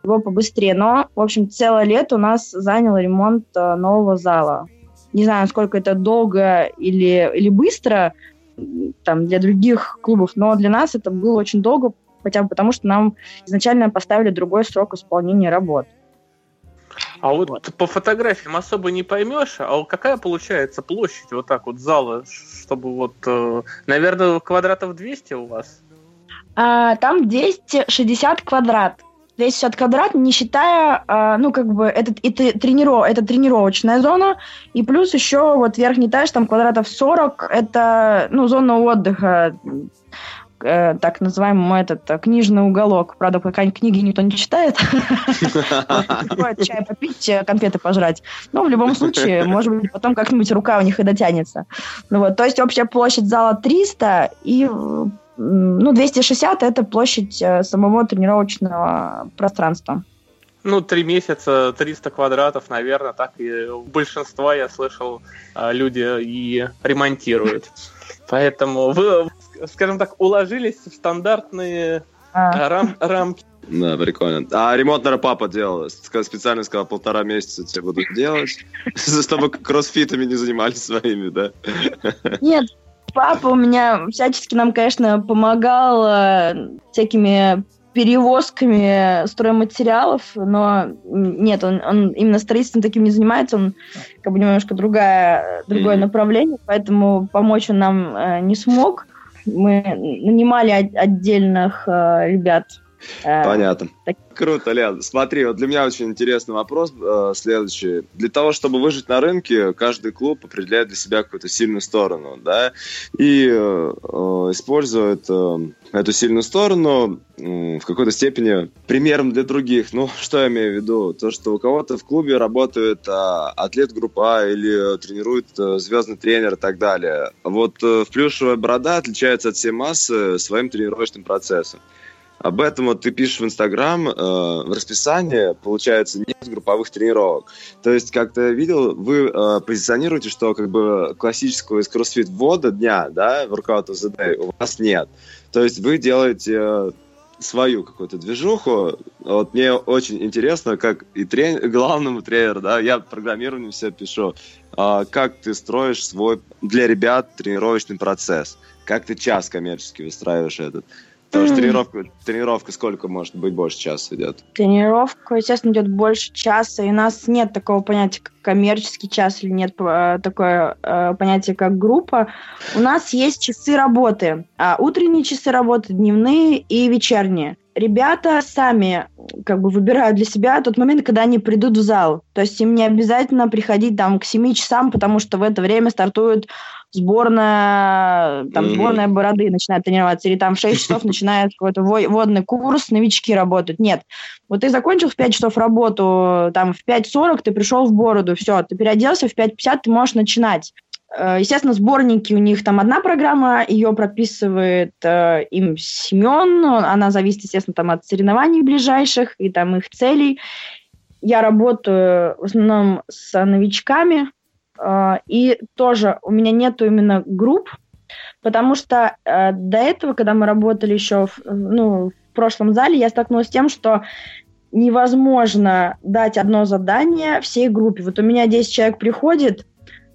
его побыстрее. Но, в общем, целое лето у нас занял ремонт нового зала. Не знаю, сколько это долго или, или быстро, там, для других клубов, но для нас это было очень долго, хотя бы потому, что нам изначально поставили другой срок исполнения работ. А вот, вот по фотографиям особо не поймешь, а какая получается площадь вот так вот зала, чтобы вот, э, наверное, квадратов 200 у вас? А, там 260 квадрат. 260 квадрат, не считая, а, ну, как бы, это, это, трениров, это тренировочная зона, и плюс еще вот верхний этаж, там квадратов 40, это, ну, зона отдыха, э, так называемый этот э, книжный уголок. Правда, пока книги никто не читает. Чай попить, э, конфеты пожрать. Но в любом случае, может быть, потом как-нибудь рука у них и дотянется. Ну вот, то есть общая площадь зала 300 и ну, 260 это площадь самого тренировочного пространства. Ну, три месяца, 300 квадратов, наверное, так и большинство, я слышал, люди и ремонтируют. Поэтому вы, скажем так, уложились в стандартные а. рам рамки. Да, прикольно. А ремонт, наверное, папа делал. Специально сказал, полтора месяца тебе будут делать, чтобы кроссфитами не занимались своими, да? Нет, Папа у меня всячески нам, конечно, помогал э, всякими перевозками стройматериалов, но нет, он, он именно строительством таким не занимается, он как бы немножко другая, другое mm-hmm. направление, поэтому помочь он нам э, не смог. Мы нанимали отдельных э, ребят Понятно. Так... Круто, Лен. Смотри, вот для меня очень интересный вопрос э, следующий. Для того, чтобы выжить на рынке, каждый клуб определяет для себя какую-то сильную сторону, да, и э, э использует э, эту сильную сторону э, в какой-то степени примером для других. Ну, что я имею в виду? То, что у кого-то в клубе работает э, атлет группа или тренирует э, звездный тренер и так далее. Вот э, плюшевая борода отличается от всей массы своим тренировочным процессом. Об этом вот ты пишешь в Инстаграм, э, в расписании, получается, нет групповых тренировок. То есть, как ты видел, вы э, позиционируете, что как бы классического из кроссфит ввода дня, да, workout of the day, у вас нет. То есть вы делаете э, свою какую-то движуху. Вот мне очень интересно, как и трен... главному тренеру, да, я программирование все пишу, э, как ты строишь свой для ребят тренировочный процесс, как ты час коммерчески выстраиваешь этот. Потому что тренировка, тренировка сколько может быть больше часа идет? Тренировка, естественно, идет больше часа, и у нас нет такого понятия, как коммерческий час, или нет э, такое э, понятие, как группа. У нас есть часы работы. А утренние часы работы, дневные и вечерние. Ребята сами как бы выбирают для себя тот момент, когда они придут в зал. То есть им не обязательно приходить там к 7 часам, потому что в это время стартуют сборная, там, mm-hmm. сборная бороды начинает тренироваться, или там в 6 часов начинает какой-то водный курс, новички работают. Нет. Вот ты закончил в 5 часов работу, там, в 5.40 ты пришел в бороду, все, ты переоделся, в 5.50 ты можешь начинать. Э, естественно, сборники у них там одна программа, ее прописывает э, им Семен, она зависит, естественно, там от соревнований ближайших и там их целей. Я работаю в основном с новичками, и тоже у меня нету именно групп, потому что э, до этого, когда мы работали еще в, ну, в прошлом зале, я столкнулась с тем, что невозможно дать одно задание всей группе. Вот у меня 10 человек приходит,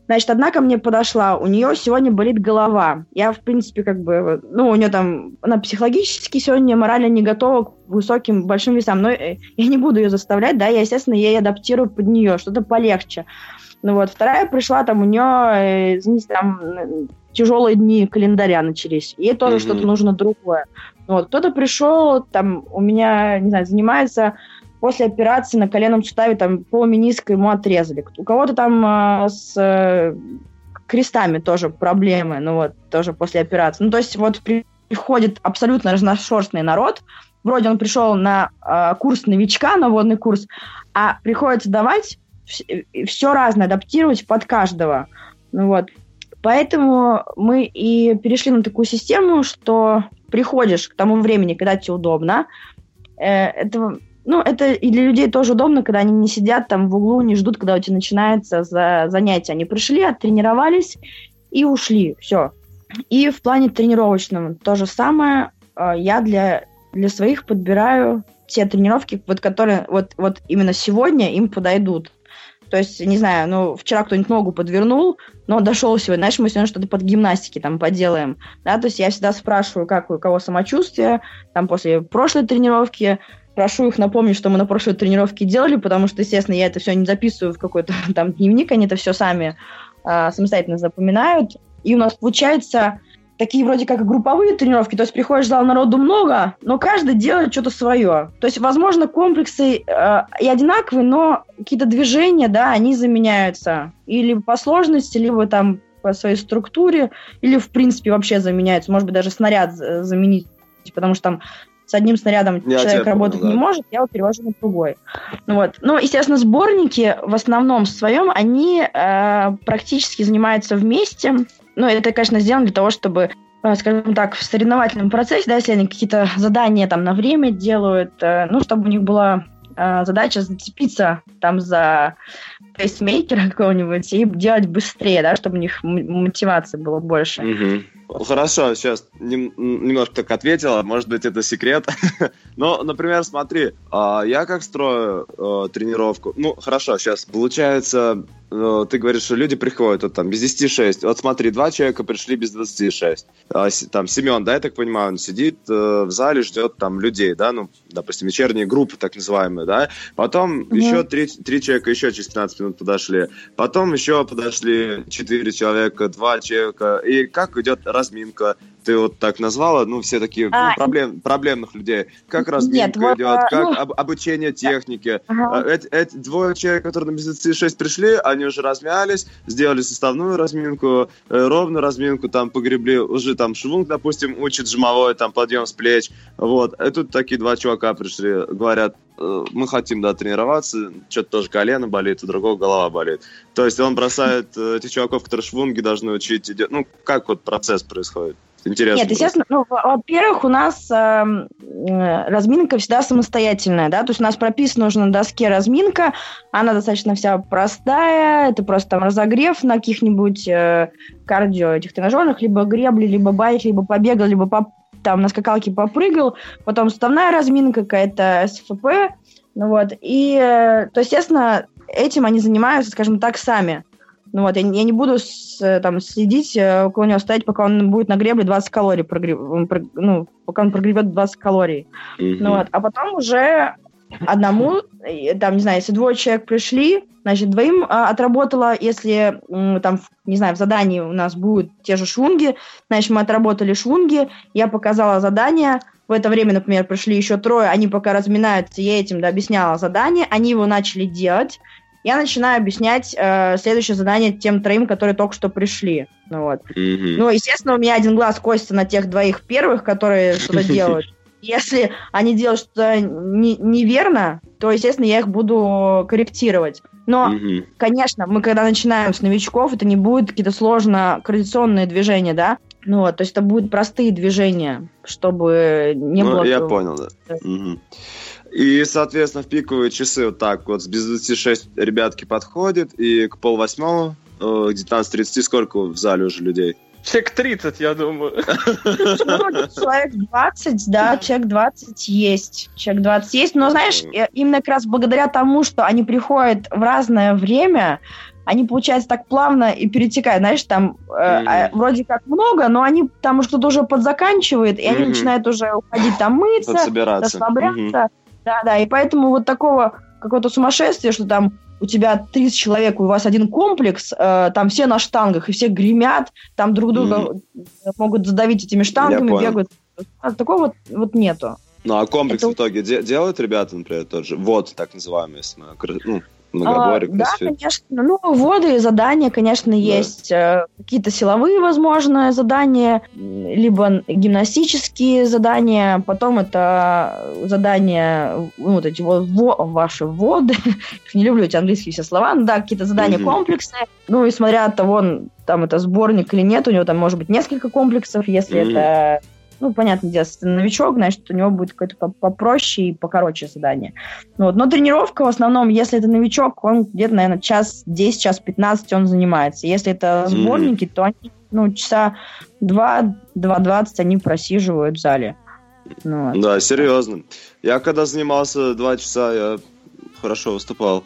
Значит, одна ко мне подошла, у нее сегодня болит голова. Я, в принципе, как бы, ну, у нее там, она психологически сегодня морально не готова к высоким, большим весам, но я не буду ее заставлять, да, я, естественно, ей адаптирую под нее, что-то полегче. Ну вот, вторая пришла, там у нее, извините, там тяжелые дни календаря начались. Ей тоже mm-hmm. что-то нужно другое. Вот, кто-то пришел, там, у меня, не знаю, занимается после операции на коленном суставе, там, по полумениска ему отрезали. У кого-то там э, с э, крестами тоже проблемы, ну вот, тоже после операции. Ну, то есть вот приходит абсолютно разношерстный народ, вроде он пришел на э, курс новичка, на водный курс, а приходится давать все разное, адаптировать под каждого. Ну, вот. Поэтому мы и перешли на такую систему, что приходишь к тому времени, когда тебе удобно. Э, это, ну, это и для людей тоже удобно, когда они не сидят там в углу, не ждут, когда у тебя начинается за занятие. Они пришли, оттренировались и ушли. Все. И в плане тренировочном то же самое. Э, я для, для своих подбираю те тренировки, вот которые вот, вот именно сегодня им подойдут. То есть, не знаю, ну, вчера кто-нибудь ногу подвернул, но дошел сегодня, знаешь, мы сегодня что-то под гимнастики там поделаем, да, то есть я всегда спрашиваю, как у кого самочувствие, там, после прошлой тренировки, прошу их напомнить, что мы на прошлой тренировке делали, потому что, естественно, я это все не записываю в какой-то там дневник, они это все сами а, самостоятельно запоминают, и у нас получается такие вроде как групповые тренировки, то есть приходишь в зал народу много, но каждый делает что-то свое. То есть, возможно, комплексы э, и одинаковые, но какие-то движения, да, они заменяются. Или по сложности, либо там по своей структуре, или в принципе вообще заменяются. Может быть, даже снаряд заменить, потому что там с одним снарядом я человек работать понял, да. не может, я его перевожу на другой. Вот. Ну, естественно, сборники в основном в своем, они э, практически занимаются вместе. Ну, это, конечно, сделано для того, чтобы э, скажем так, в соревновательном процессе, да, если они какие-то задания там на время делают, э, ну, чтобы у них была э, задача зацепиться там за пейсмейкера какого-нибудь и делать быстрее, да, чтобы у них мотивации было больше. Угу. Хорошо, сейчас нем, немножко так ответила, может быть, это секрет. Но, например, смотри, а, я как строю тренировку, ну, хорошо, сейчас получается Э, ты говоришь, что люди приходят вот, там без 10 6. Вот смотри, два человека пришли без 26. А, там Семен, да, я так понимаю, он сидит э, в зале, ждет там людей, да, ну, допустим, вечерние группы так называемые, да. Потом mm-hmm. еще три, три человека еще через 15 минут подошли. Потом еще подошли четыре человека, два человека. И как идет разминка? Ты вот так назвала, ну, все такие а, ну, проблем, проблемных людей. Как разминка нет, идет, вот, как ну, об, обучение технике. Ага. А, эти, эти двое человек, которые на безоци 6 пришли, они уже размялись, сделали составную разминку, э, ровную разминку, там погребли, уже там швунг, допустим, учит жмовой, там подъем с плеч. Вот. И тут такие два чувака пришли, говорят, э, мы хотим, да, тренироваться, что-то тоже колено болит, у другого голова болит. То есть он бросает э, этих чуваков, которые швунги должны учить. Ну, как вот процесс происходит? Интересно. Нет, естественно, ну, во-первых, у нас эм, э, разминка всегда самостоятельная, да, то есть у нас прописана уже на доске разминка, она достаточно вся простая, это просто там разогрев на каких-нибудь э, кардио этих тренажерных, либо гребли, либо байк, либо побегал, либо по, там на скакалке попрыгал, потом суставная разминка, какая-то СФП, ну вот, и, э, то, естественно, этим они занимаются, скажем так, сами. Ну вот, я, я не буду с, э, там следить, э, около него стоять, пока он будет на гребле 20 калорий прогрев, ну, пока он прогревет 20 калорий. Mm-hmm. Ну вот, а потом уже одному, там, не знаю, если двое человек пришли, значит, двоим а, отработала, если там, не знаю, в задании у нас будут те же швунги, значит, мы отработали швунги, я показала задание, в это время, например, пришли еще трое, они пока разминаются, я этим да, объясняла задание, они его начали делать, я начинаю объяснять э, следующее задание тем троим, которые только что пришли. Ну, вот. Mm-hmm. ну, естественно, у меня один глаз косится на тех двоих первых, которые что-то делают. Если они делают что-то не, неверно, то, естественно, я их буду корректировать. Но, mm-hmm. конечно, мы когда начинаем с новичков, это не будут какие-то сложно координационные движения, да? Ну вот, то есть это будут простые движения, чтобы не ну, было... я понял, да. Угу. И, соответственно, в пиковые часы вот так вот с без 26 ребятки подходят, и к полвосьмому, э, к 19.30 сколько в зале уже людей? Человек 30, я думаю. Человек 20, да, человек 20 есть. Человек 20 есть, но, знаешь, именно как раз благодаря тому, что они приходят в разное время, они, получается, так плавно и перетекают. Знаешь, там mm-hmm. вроде как много, но они там что-то уже подзаканчивают, и mm-hmm. они начинают уже уходить там мыться, расслабляться. Mm-hmm. Да, да, и поэтому вот такого какого-то сумасшествия, что там у тебя 30 человек, у вас один комплекс, э, там все на штангах, и все гремят, там друг друга mm-hmm. могут задавить этими штангами, бегают. А, такого вот, вот нету. Ну, а комплекс Это... в итоге де- делают ребята, например, тот же, вот, так называемый, если мы, ну, многоборье, а, Да, конечно. Ну, воды, задания, конечно, да. есть. Э, какие-то силовые, возможно, задания, либо гимнастические задания. Потом это задания, ну, вот эти вот во, ваши воды. Не люблю эти английские все слова. Ну, да, какие-то задания угу. комплексные. Ну, и смотря от того, там это сборник или нет, у него там может быть несколько комплексов, если угу. это ну, понятно, если новичок, значит, у него будет какое-то попроще и покороче задание. Ну, вот. Но тренировка в основном, если это новичок, он где-то, наверное, час 10, час 15 он занимается. Если это сборники, mm-hmm. то они, ну, часа 2, 2.20 они просиживают в зале. Ну, вот. Да, серьезно. Я когда занимался 2 часа, я хорошо выступал.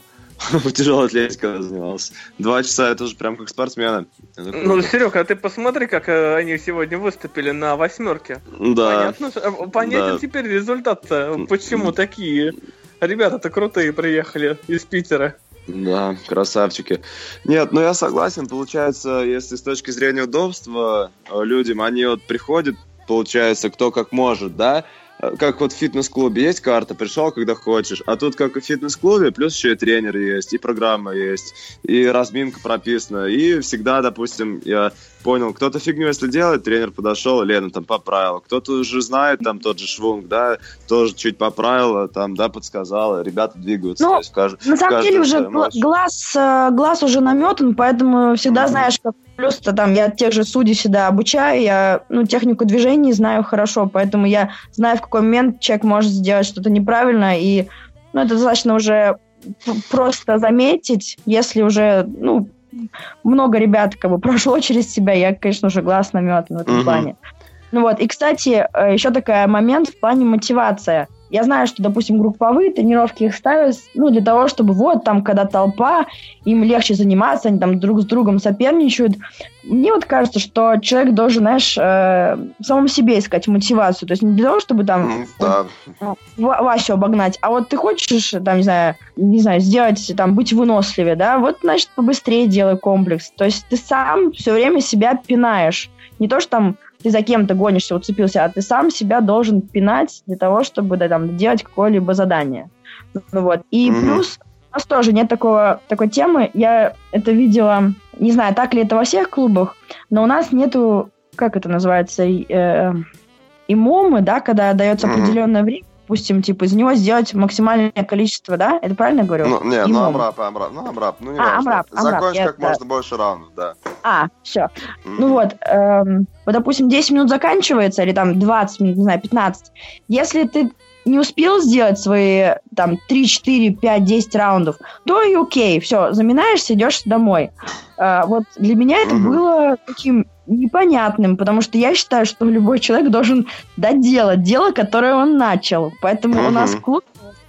Тяжелой атлетике занимался. Два часа это уже прям как спортсмены. Ну, Серега, а ты посмотри, как э, они сегодня выступили на восьмерке. Да. Понятно, э, понятен да. теперь результат-то. Почему такие ребята-то крутые приехали из Питера. Да, красавчики. Нет, ну я согласен, получается, если с точки зрения удобства э, людям, они вот приходят, получается, кто как может, да, как вот в фитнес-клубе есть карта, пришел, когда хочешь, а тут как и в фитнес-клубе, плюс еще и тренер есть, и программа есть, и разминка прописана, и всегда, допустим, я понял, кто-то фигню если делает, тренер подошел, Лена там поправила, кто-то уже знает там тот же швунг, да, тоже чуть поправила, там, да, подсказала, ребята двигаются. Ну, есть, кажд... на самом деле уже глаз, э, глаз уже наметан, поэтому всегда mm-hmm. знаешь, как Плюс-то там я тех же судей всегда обучаю, я ну, технику движений знаю хорошо, поэтому я знаю, в какой момент человек может сделать что-то неправильно, и ну, это достаточно уже просто заметить, если уже, ну, много ребят как бы прошло через себя, я, конечно, уже глаз наметан в этом uh-huh. плане. Ну вот, и, кстати, э, еще такой момент в плане мотивация – я знаю, что, допустим, групповые тренировки их ставят, ну, для того, чтобы вот там, когда толпа, им легче заниматься, они там друг с другом соперничают. Мне вот кажется, что человек должен, знаешь, э, самому себе искать мотивацию. То есть не для того, чтобы там да. вот, Васю обогнать, а вот ты хочешь, там, не знаю, не знаю, сделать, там, быть выносливее, да, вот, значит, побыстрее делай комплекс. То есть ты сам все время себя пинаешь. Не то, что там ты за кем-то гонишься, уцепился, а ты сам себя должен пинать для того, чтобы да, там, делать какое-либо задание. Ну, вот. И mm-hmm. плюс у нас тоже нет такого, такой темы. Я это видела, не знаю, так ли это во всех клубах, но у нас нету, как это называется, э, EMOM ы, да, когда дается определенное время, допустим, типа, из него сделать максимальное количество, да? Это правильно говорю? Ну, не, ну AMRAP, AMRAP, ну AMRAP, ну не а, AMRAP, амрап, Закончить я, как да. можно больше раундов, да. А, все. Mm-hmm. Ну вот, эм, вот, допустим, 10 минут заканчивается, или там 20 минут, не знаю, 15. Если ты не успел сделать свои там 3, 4, 5, 10 раундов, то и окей, все, заминаешься, идешь домой. А, вот для меня это mm-hmm. было таким непонятным, потому что я считаю, что любой человек должен доделать дело, которое он начал. Поэтому uh-huh. у нас клуб,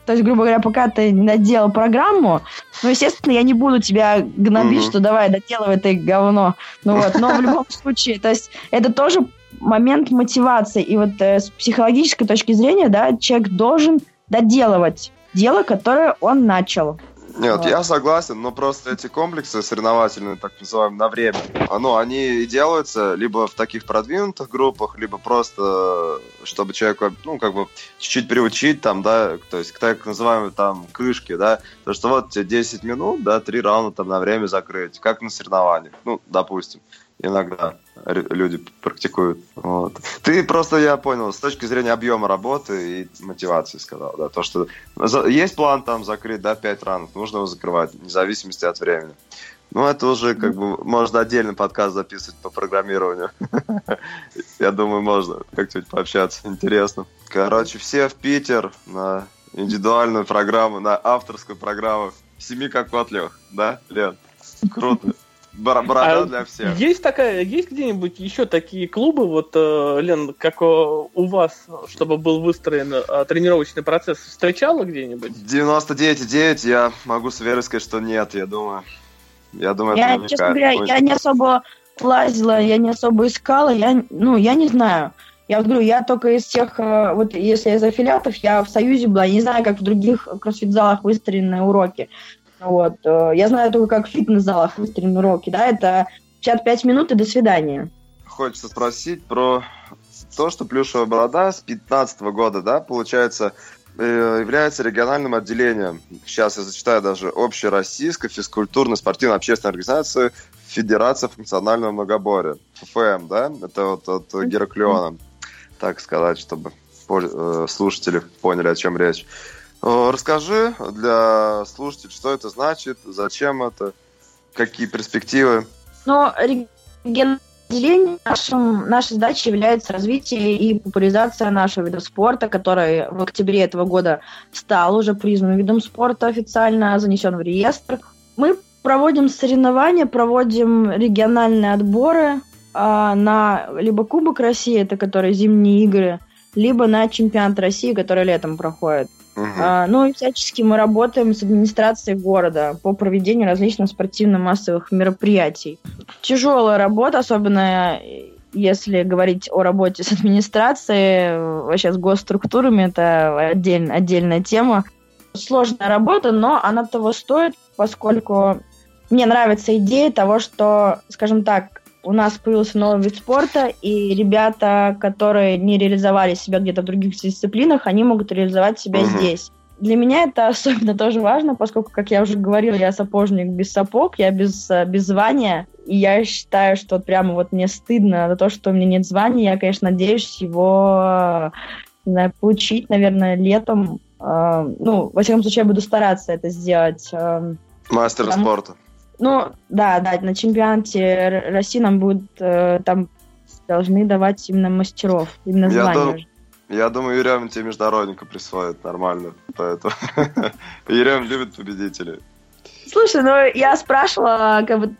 то есть, грубо говоря, пока ты не доделал программу, ну, естественно, я не буду тебя гнобить, uh-huh. что давай, доделывай это говно. Ну вот, но в любом случае, то есть, это тоже момент мотивации. И вот э, с психологической точки зрения, да, человек должен доделывать дело, которое он начал. Нет, я согласен, но просто эти комплексы соревновательные, так называемые, на время, ну, они и делаются либо в таких продвинутых группах, либо просто, чтобы человеку, ну, как бы, чуть-чуть приучить, там, да, то есть к так называемой, там, крышке, да, то, что вот тебе 10 минут, да, три раунда там на время закрыть, как на соревнованиях, ну, допустим иногда люди практикуют. Вот. Ты просто, я понял, с точки зрения объема работы и мотивации сказал, да, то, что есть план там закрыть, да, 5 ранов, нужно его закрывать, вне зависимости от времени. Ну, это уже, как бы, можно отдельный подкаст записывать по программированию. Я думаю, можно как-нибудь пообщаться. Интересно. Короче, все в Питер на индивидуальную программу, на авторскую программу. Семи как в да, Лен? Круто. Борода а для всех. Есть такая, есть где-нибудь еще такие клубы, вот, э, Лен, как у вас, чтобы был выстроен э, тренировочный процесс, встречала где-нибудь? 99,9 я могу с уверенностью сказать, что нет, я думаю. Я думаю, я, это честно говоря, я не особо лазила, я не особо искала, я, ну, я не знаю. Я вот говорю, я только из тех, э, вот если из аффилиатов, я в Союзе была, я не знаю, как в других кроссфит-залах выстроены уроки. Вот. Э, я знаю только, как в фитнес-залах выстроены уроки, да, это 55 минут и до свидания. Хочется спросить про то, что плюшевая борода с 15 года, да, получается, э, является региональным отделением. Сейчас я зачитаю даже общероссийской физкультурно-спортивной общественной организации Федерация функционального многоборья. ФФМ, да? Это вот от Гераклиона, так сказать, чтобы э, слушатели поняли, о чем речь. Э, расскажи для слушателей, что это значит, зачем это, какие перспективы. Ну, региональное нашим, нашей задачей является развитие и популяризация нашего вида спорта, который в октябре этого года стал уже признанным видом спорта официально, занесен в реестр. Мы проводим соревнования, проводим региональные отборы а, на либо Кубок России, это которые зимние игры, либо на чемпионат России, который летом проходит. Угу. А, ну и всячески мы работаем с администрацией города по проведению различных спортивно-массовых мероприятий. Тяжелая работа, особенно если говорить о работе с администрацией, вообще с госструктурами, это отдель, отдельная тема. Сложная работа, но она того стоит, поскольку мне нравится идея того, что, скажем так, у нас появился новый вид спорта, и ребята, которые не реализовали себя где-то в других дисциплинах, они могут реализовать себя uh-huh. здесь. Для меня это особенно тоже важно, поскольку, как я уже говорила, я сапожник без сапог, я без, без звания, и я считаю, что прямо вот мне стыдно за то, что у меня нет звания. Я, конечно, надеюсь его не знаю, получить, наверное, летом. Э, ну, во всяком случае, я буду стараться это сделать. Э, Мастер потому... спорта. Ну, да, да, на чемпионате России нам будут э, там должны давать именно мастеров, именно я звания. Дум... Я думаю, Юрем тебе международника присвоит нормально, поэтому Юрем любит победителей. Слушай, ну я спрашивала как бы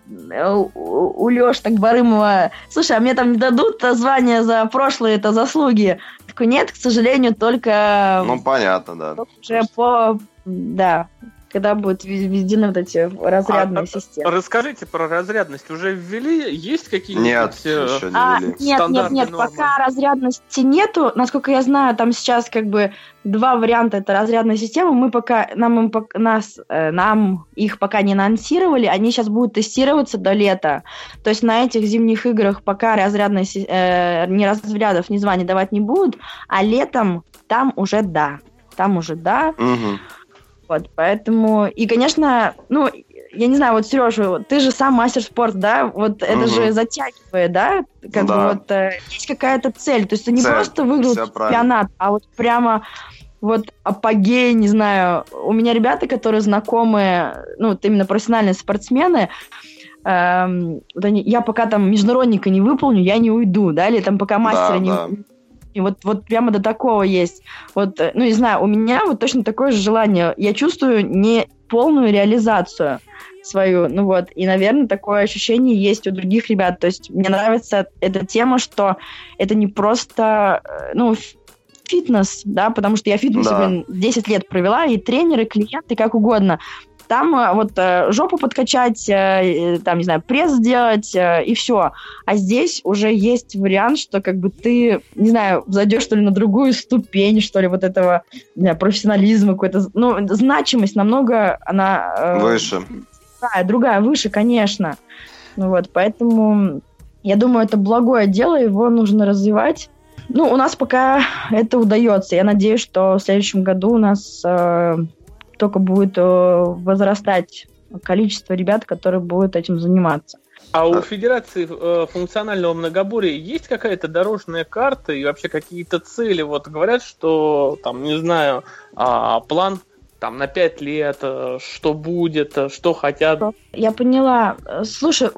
у, у так Барымова, слушай, а мне там не дадут звание за прошлые это заслуги? Такой, нет, к сожалению, только... Ну, понятно, да. Уже по... Да, когда будут введены вот эти разрядные а, системы. Расскажите про разрядность. Уже ввели? Есть какие-нибудь нет, э, еще не а, ввели. Нет, нет, нет, нормы? пока разрядности нету. Насколько я знаю, там сейчас как бы два варианта это разрядная система. Мы пока нам, им, нас, э, нам их пока не анонсировали. Они сейчас будут тестироваться до лета. То есть на этих зимних играх пока разрядной э, ни разрядов, ни званий давать не будут, а летом там уже да. Там уже да. Угу. Вот, поэтому... И, конечно, ну, я не знаю, вот, Сережа, ты же сам мастер спорта, да? Вот это угу. же затягивает, да? Как да. бы вот э, есть какая-то цель. То есть ты не цель. просто выиграл чемпионат, а вот прямо вот апогей, не знаю. У меня ребята, которые знакомые, ну, вот именно профессиональные спортсмены, эм, вот они, я пока там международника не выполню, я не уйду, да, или там пока мастера да, не, да. И вот, вот прямо до такого есть. Вот, э, ну, не знаю, у меня вот точно такое же желание. Я чувствую не полную реализацию свою, ну вот, и, наверное, такое ощущение есть у других ребят, то есть мне нравится эта тема, что это не просто, э, ну, фитнес, да, потому что я фитнес, да. блин, 10 лет провела, и тренеры, клиенты, как угодно, там э, вот э, жопу подкачать, э, там, не знаю, пресс сделать, и все. А здесь уже есть вариант, что как бы ты, не знаю, зайдешь, что ли, на другую ступень, что ли, вот этого не знаю, профессионализма какой-то. Ну, значимость намного, она... Выше. Да, другая, выше, конечно. Ну вот, поэтому я думаю, это благое дело, его нужно развивать. Ну, у нас пока это удается. Я надеюсь, что в следующем году у нас только будет э, возрастать количество ребят, которые будут этим заниматься. А у Федерации э, функционального многоборья есть какая-то дорожная карта и вообще какие-то цели? Вот говорят, что там, не знаю, а, план там на пять лет, э, что будет, что хотят. Я поняла. Слушай,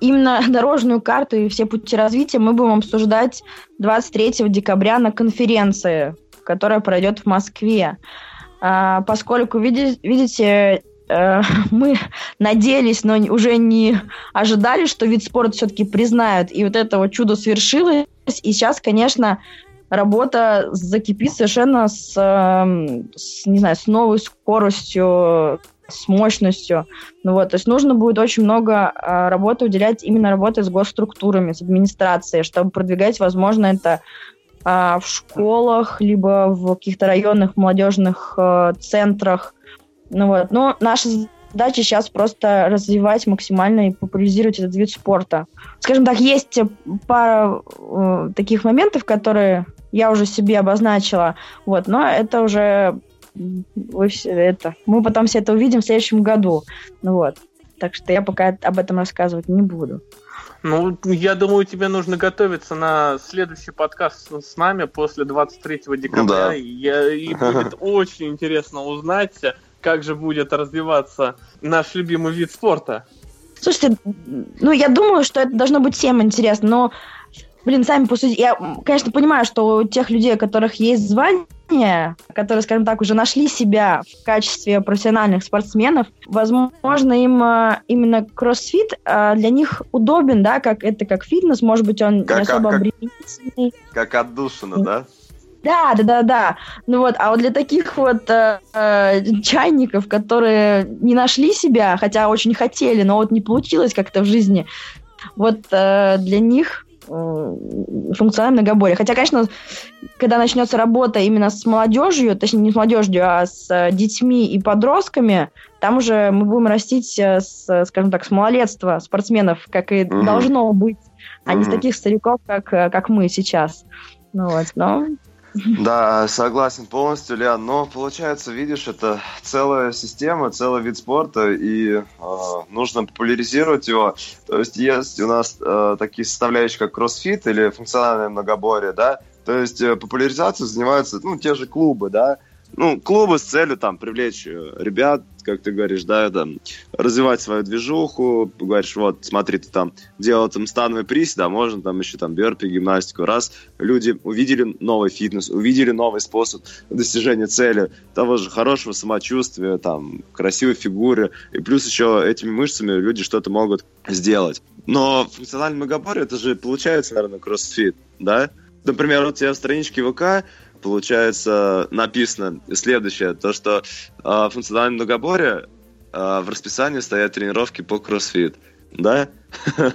именно дорожную карту и все пути развития мы будем обсуждать 23 декабря на конференции, которая пройдет в Москве. А, поскольку, видите, э, мы надеялись, но уже не ожидали, что вид спорта все-таки признают. И вот это вот чудо свершилось. И сейчас, конечно, работа закипит совершенно с, эм, с, не знаю, с новой скоростью, с мощностью. Ну вот, то есть нужно будет очень много э, работы уделять именно работе с госструктурами, с администрацией, чтобы продвигать, возможно, это э, в школах, либо в каких-то районных молодежных э, центрах. Ну вот, но наша задача сейчас просто развивать максимально и популяризировать этот вид спорта. Скажем так, есть пара э, таких моментов, которые я уже себе обозначила, вот, но это уже вы все это, мы потом все это увидим в следующем году, ну вот. Так что я пока об этом рассказывать не буду. Ну, я думаю, тебе нужно готовиться на следующий подкаст с нами после 23 декабря. Да. И, и будет очень интересно узнать, как же будет развиваться наш любимый вид спорта. Слушайте, ну, я думаю, что это должно быть всем интересно, но блин, сами по сути, я, конечно, понимаю, что у тех людей, у которых есть звание, которые, скажем так, уже нашли себя в качестве профессиональных спортсменов, возможно, им э, именно кроссфит э, для них удобен, да, как это как фитнес, может быть, он как, не особо как, обременительный. Как отдушина, да? Да, да, да, да. Ну вот, а вот для таких вот э, э, чайников, которые не нашли себя, хотя очень хотели, но вот не получилось как-то в жизни, вот э, для них функциональное многоборье. Хотя, конечно, когда начнется работа именно с молодежью, точнее не с молодежью, а с э, детьми и подростками, там уже мы будем растить, э, с, скажем так, с малолетства спортсменов, как и угу. должно быть, а угу. не с таких стариков, как, как мы сейчас. Ну вот, но да, согласен полностью, Лиан. Но получается, видишь, это целая система, целый вид спорта, и э, нужно популяризировать его. То есть есть у нас э, такие составляющие, как кроссфит или функциональное многоборье, да. То есть э, популяризацией занимаются, ну, те же клубы, да ну, клубы с целью там привлечь э, ребят, как ты говоришь, да, там, развивать свою движуху, говоришь, вот, смотри, ты там делал там становый приз, да, можно там еще там бёрпи, гимнастику, раз люди увидели новый фитнес, увидели новый способ достижения цели, того же хорошего самочувствия, там, красивой фигуры, и плюс еще этими мышцами люди что-то могут сделать. Но функциональный многоборье, это же получается, наверное, кроссфит, да? Например, у тебя в страничке ВК получается написано следующее, то что э, функциональное многоборье э, в расписании стоят тренировки по кроссфит, да?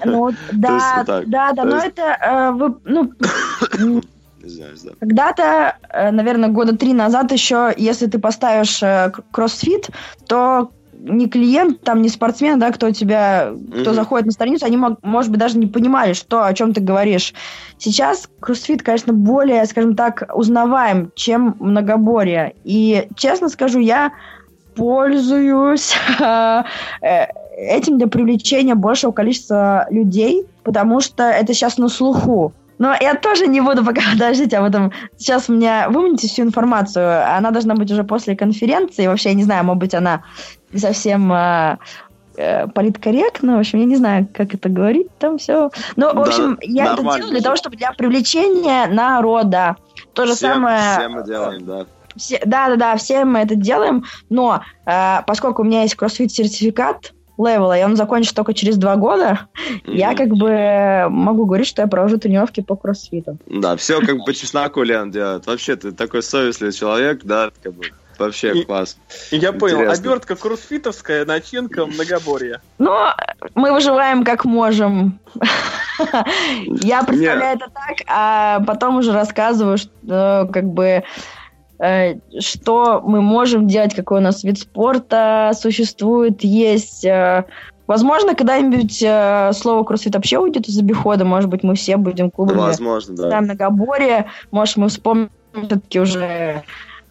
Ну, да, да, да, но это, э, вы, ну, Когда-то, э, наверное, года три назад еще, если ты поставишь э, кроссфит, то не клиент, там, не спортсмен, да, кто тебя, кто mm-hmm. заходит на страницу, они, мог, может быть, даже не понимали, что, о чем ты говоришь. Сейчас кроссфит, конечно, более, скажем так, узнаваем, чем многоборье. И, честно скажу, я пользуюсь э, этим для привлечения большего количества людей, потому что это сейчас на слуху. Но я тоже не буду пока подождите об этом. Сейчас у меня выманите всю информацию. Она должна быть уже после конференции. Вообще, я не знаю, может быть, она не совсем э, э, политкорректно. В общем, я не знаю, как это говорить. Там все. Но, в общем, да, я это делаю для того, чтобы для привлечения народа. То же всем, самое... Все мы делаем, да. Все, да, да, да, все мы это делаем, но э, поскольку у меня есть кроссфит сертификат, левела, и он закончится только через два года, mm-hmm. я как бы могу говорить, что я провожу тренировки по кроссфиту. Да, все как бы по чесноку Лен делает. Вообще, ты такой совестливый человек, да, как бы Вообще и, класс. Я Интересно. понял. Обертка кроссфитовская, начинка многоборья. Ну, мы выживаем как можем. Я представляю это так, а потом уже рассказываю, что как бы Э, что мы можем делать, какой у нас вид спорта существует, есть. Э, возможно, когда-нибудь э, слово кроссфит вообще уйдет из обихода, может быть, мы все будем клубами. Возможно, да. На многоборье, может, мы вспомним все-таки уже,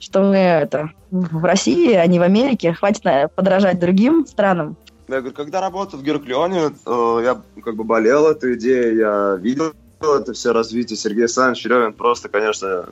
что мы это в России, а не в Америке. Хватит подражать другим странам. Я говорю, когда работал в Герклеоне, я как бы болел этой идеей, я видел это все развитие. Сергей Александрович Черевин просто, конечно,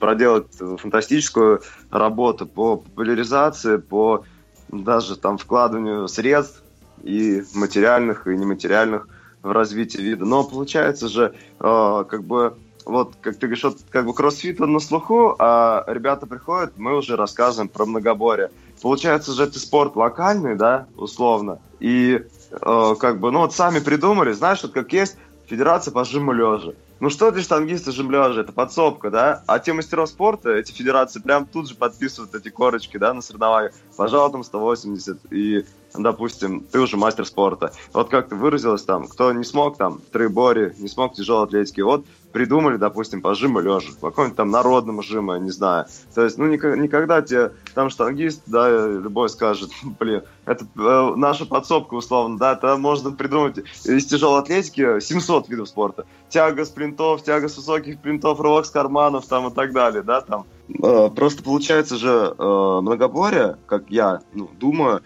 проделает фантастическую работу по популяризации, по даже там вкладыванию средств и материальных, и нематериальных в развитие вида. Но получается же, э, как бы вот, как ты говоришь, вот, как бы кроссфит он на слуху, а ребята приходят, мы уже рассказываем про многоборье. Получается же это спорт локальный, да, условно. И э, как бы, ну вот сами придумали, знаешь, вот как есть федерация по жиму лежа. Ну что для штангиста жим лежа? Это подсобка, да? А те мастеров спорта, эти федерации прям тут же подписывают эти корочки, да, на соревнованиях. Пожалуй, там 180. И, допустим, ты уже мастер спорта. Вот как ты выразилась там, кто не смог там, трейбори, не смог тяжелой атлетики, вот придумали, допустим, по лежа, по какому-нибудь там народному жиму, не знаю. То есть, ну, никогда тебе там штангист, да, любой скажет, блин, это э, наша подсобка, условно, да, это можно придумать из тяжелой атлетики 700 видов спорта. Тяга с принтов, тяга с высоких принтов, рывок с карманов там и так далее, да, там. Э, просто получается же э, многоборье, как я ну, думаю,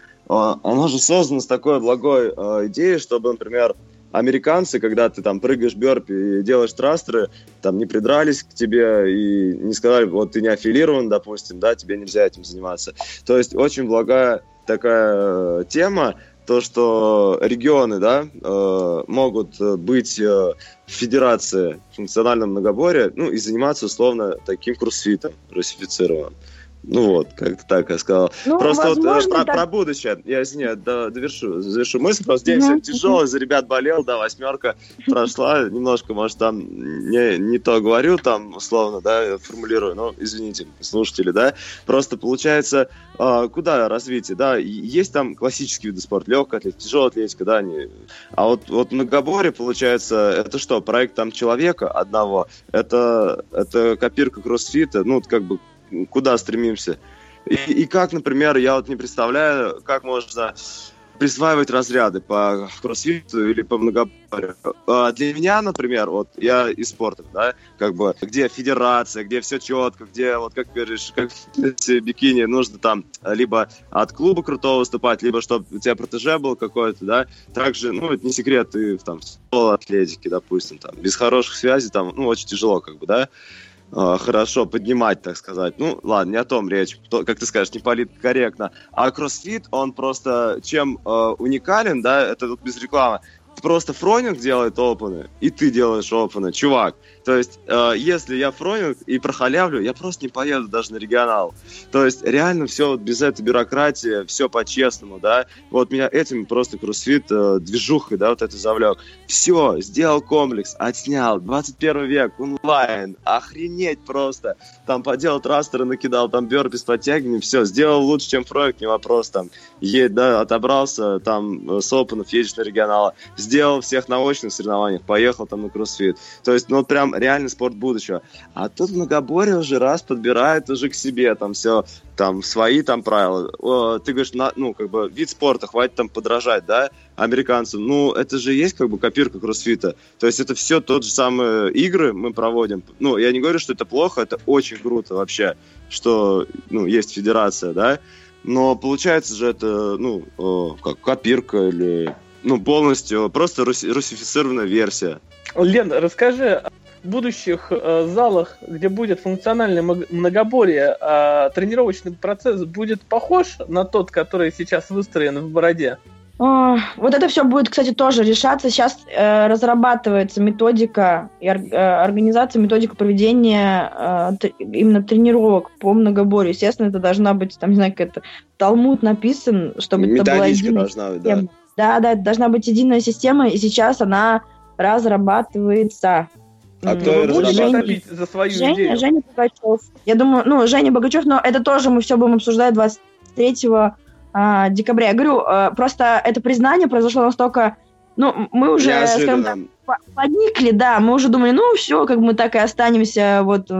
оно же создано с такой благой э, идеей, чтобы, например, американцы, когда ты там прыгаешь бёрпи и делаешь трастеры, там не придрались к тебе и не сказали, вот ты не аффилирован, допустим, да, тебе нельзя этим заниматься. То есть очень благая такая э, тема, то, что регионы да, э, могут быть э, в федерации функциональном многоборье ну, и заниматься условно таким кроссфитом русифицированным. Ну вот, как-то так я сказал. Ну, просто вот э, про, так... про будущее. Я извиняюсь, да, довершу, завершу мысль. Просто день uh-huh. тяжелый, за ребят болел, да, восьмерка прошла. Немножко, может, там не, не то говорю, там, условно, да, формулирую, но извините, слушатели, да. Просто получается, а, куда развитие, да, есть там классические виды спорта, легкая атлетика, тяжелая атлетика, да, они... а вот, вот многоборье, получается, это что, проект там человека одного, это, это копирка кроссфита, ну, как бы куда стремимся. И, и как, например, я вот не представляю, как можно присваивать разряды по кроссфиту или по многоборью. А для меня, например, вот я из спорта, да, как бы, где федерация, где все четко, где, вот как говоришь, как бикини нужно там либо от клуба крутого выступать, либо чтобы у тебя протеже был какой-то, да, также, ну, это не секрет, ты там в атлетике, допустим, там, без хороших связей, там, ну, очень тяжело, как бы, да, Э, хорошо поднимать, так сказать. Ну, ладно, не о том речь, как ты скажешь, не политкорректно. А кроссфит, он просто чем э, уникален, да, это тут без рекламы, просто фронинг делает опены, и ты делаешь опены, чувак. То есть, э, если я фронинг и прохалявлю, я просто не поеду даже на регионал. То есть, реально все вот без этой бюрократии, все по-честному, да. Вот меня этим просто кроссфит э, движухой, да, вот это завлек. Все, сделал комплекс, отснял, 21 век, онлайн, охренеть просто. Там поделал трастеры, накидал, там бёрпи с подтягиванием, все, сделал лучше, чем фронинг, не вопрос, там, едь, да, отобрался, там, э, с опенов едешь на регионала, сделал всех на очных соревнованиях, поехал там на кроссфит. То есть, ну, прям реальный спорт будущего. А тут многоборье уже раз подбирает уже к себе, там все, там свои там правила. Ты говоришь, на, ну, как бы вид спорта, хватит там подражать, да, американцам. Ну, это же есть как бы копирка кроссфита. То есть это все тот же самые игры мы проводим. Ну, я не говорю, что это плохо, это очень круто вообще, что, ну, есть федерация, да, но получается же это, ну, как копирка или ну, полностью просто руси- русифицированная версия. Лен, расскажи, будущих э, залах, где будет функциональное многоборье, э, тренировочный процесс будет похож на тот, который сейчас выстроен в Бороде? О, вот это все будет, кстати, тоже решаться. Сейчас э, разрабатывается методика и ор, э, организация, методика проведения э, именно тренировок по многоборью. Естественно, это должна быть, там, не знаю, как это, талмуд написан, чтобы это была единая должна быть, да. Да, да, должна быть единая система, и сейчас она разрабатывается. А кто будет Женя, за свою Женя, идею? Женя Богачев. Я думаю, ну, Женя Богачев, но это тоже мы все будем обсуждать 23 а, декабря. Я говорю, а, просто это признание произошло настолько... Ну, мы уже, Неожиданно. скажем так, подникли, да, мы уже думали, ну, все, как мы так и останемся вот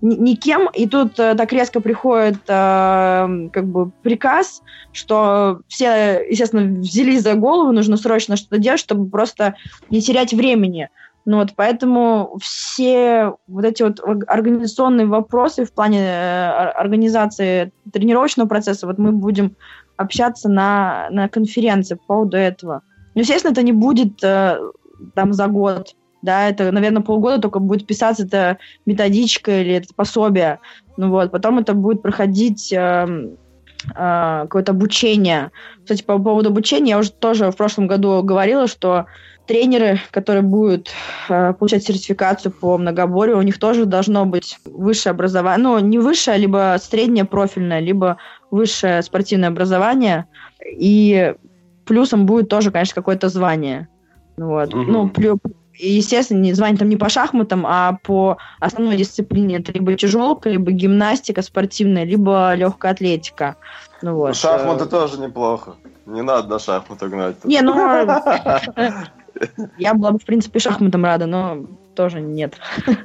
никем, и тут э, так резко приходит э, как бы приказ, что все, естественно, взялись за голову, нужно срочно что-то делать, чтобы просто не терять времени. Ну вот, поэтому все вот эти вот организационные вопросы в плане э, организации тренировочного процесса, вот мы будем общаться на, на конференции по поводу этого. Ну, естественно, это не будет э, там за год, да, это, наверное, полгода только будет писаться эта методичка или это пособие, ну вот, потом это будет проходить э, э, какое-то обучение. Кстати, по поводу обучения, я уже тоже в прошлом году говорила, что тренеры, которые будут э, получать сертификацию по многоборью, у них тоже должно быть высшее образование, ну, не высшее, либо среднее профильное, либо высшее спортивное образование, и плюсом будет тоже, конечно, какое-то звание. Вот. Угу. Ну, плюс, естественно, звание там не по шахматам, а по основной дисциплине. Это либо тяжелка, либо гимнастика спортивная, либо легкая атлетика. Ну, вот. Шахматы тоже неплохо. Не надо на шахматы гнать. Не, ну... Я была бы, в принципе, шахматом рада, но тоже нет.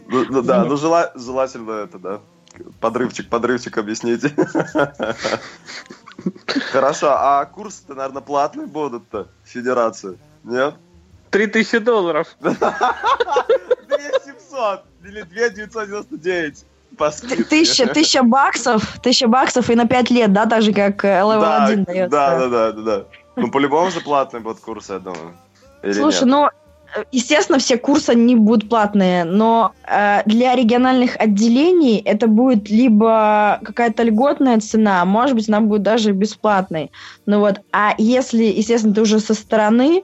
Ну, ну да, ну жела, желательно это, да. Подрывчик, подрывчик объясните. Хорошо, а курсы-то, наверное, платные будут-то, федерации? Нет? Три тысячи долларов. Две семьсот или две девятьсот девяносто девять. Тысяча, тысяча баксов, тысяча баксов и на пять лет, да, так же, как Level да, 1 дается. Да, да, да, да, да. Ну, по-любому же платный будет курс, я думаю. Или Слушай, нет? ну, естественно, все курсы не будут платные, но э, для региональных отделений это будет либо какая-то льготная цена, может быть, она будет даже бесплатной. Ну вот, а если, естественно, ты уже со стороны,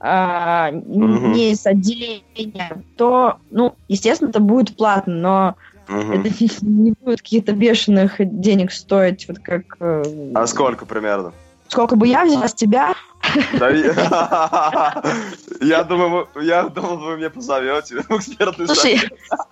э, угу. не из отделения, то, ну, естественно, это будет платно, но угу. это не, не будет каких-то бешеных денег стоить, вот как... Э, а сколько примерно? Сколько бы я взяла с тебя? я думаю, я думал, вы мне позовете в экспертный Слушай,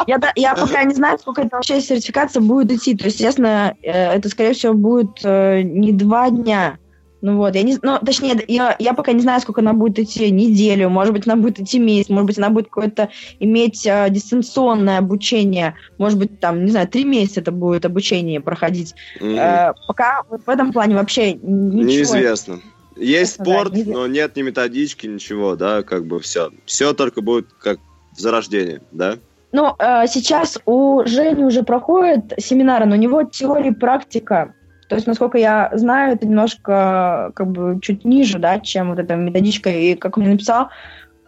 я, пока не знаю, сколько это вообще сертификация будет идти. То есть, естественно, э, это, скорее всего, будет э, не два дня, ну вот, я не ну, точнее, я, я пока не знаю, сколько она будет идти, неделю, может быть, она будет идти месяц, может быть, она будет какое-то иметь э, дистанционное обучение, может быть, там, не знаю, три месяца это будет обучение проходить. Mm-hmm. Э, пока в этом плане вообще ничего. Неизвестно. Есть спорт, да, но нет ни методички, ничего, да, как бы все. Все только будет как в зарождении, да? Ну, э, сейчас у Жени уже проходит семинары, но у него теория и практика. То есть, насколько я знаю, это немножко как бы чуть ниже, да, чем вот эта методичка. И как он мне написал,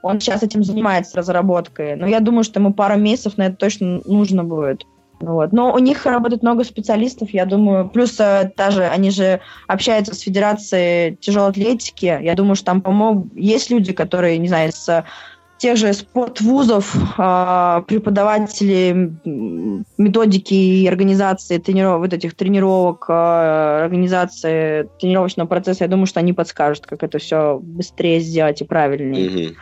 он сейчас этим занимается разработкой. Но я думаю, что ему пару месяцев на это точно нужно будет. Вот. Но у них работает много специалистов, я думаю. Плюс э, даже они же общаются с Федерацией тяжелой атлетики. Я думаю, что там помог. Есть люди, которые, не знаю, с тех же спортвузов, э, преподаватели методики и организации тренировок, вот этих тренировок, э, организации тренировочного процесса, я думаю, что они подскажут, как это все быстрее сделать и правильнее. Угу.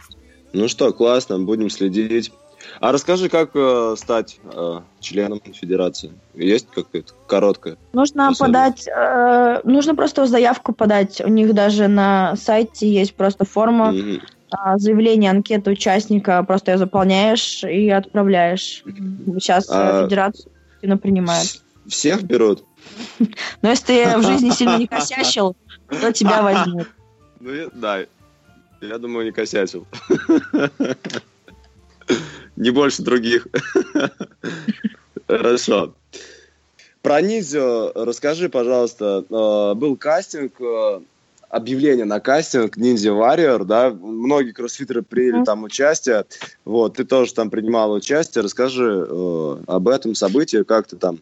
Ну что, классно, будем следить. А расскажи, как э, стать э, членом федерации? Есть какая-то короткая? Нужно условие? подать, э, нужно просто заявку подать. У них даже на сайте есть просто форма. Mm-hmm заявление, анкета участника, просто ее заполняешь и отправляешь. Сейчас а федерация активно принимает. Всех берут? Но если ты в жизни сильно не косячил, то тебя возьмут. Ну, да, я думаю, не косячил. Не больше других. Хорошо. Про Низю расскажи, пожалуйста. Э, был кастинг, э, объявление на кастинг Ninja Warrior, да, многие кроссфитеры приняли mm-hmm. там участие, вот, ты тоже там принимала участие, расскажи э, об этом событии, как ты там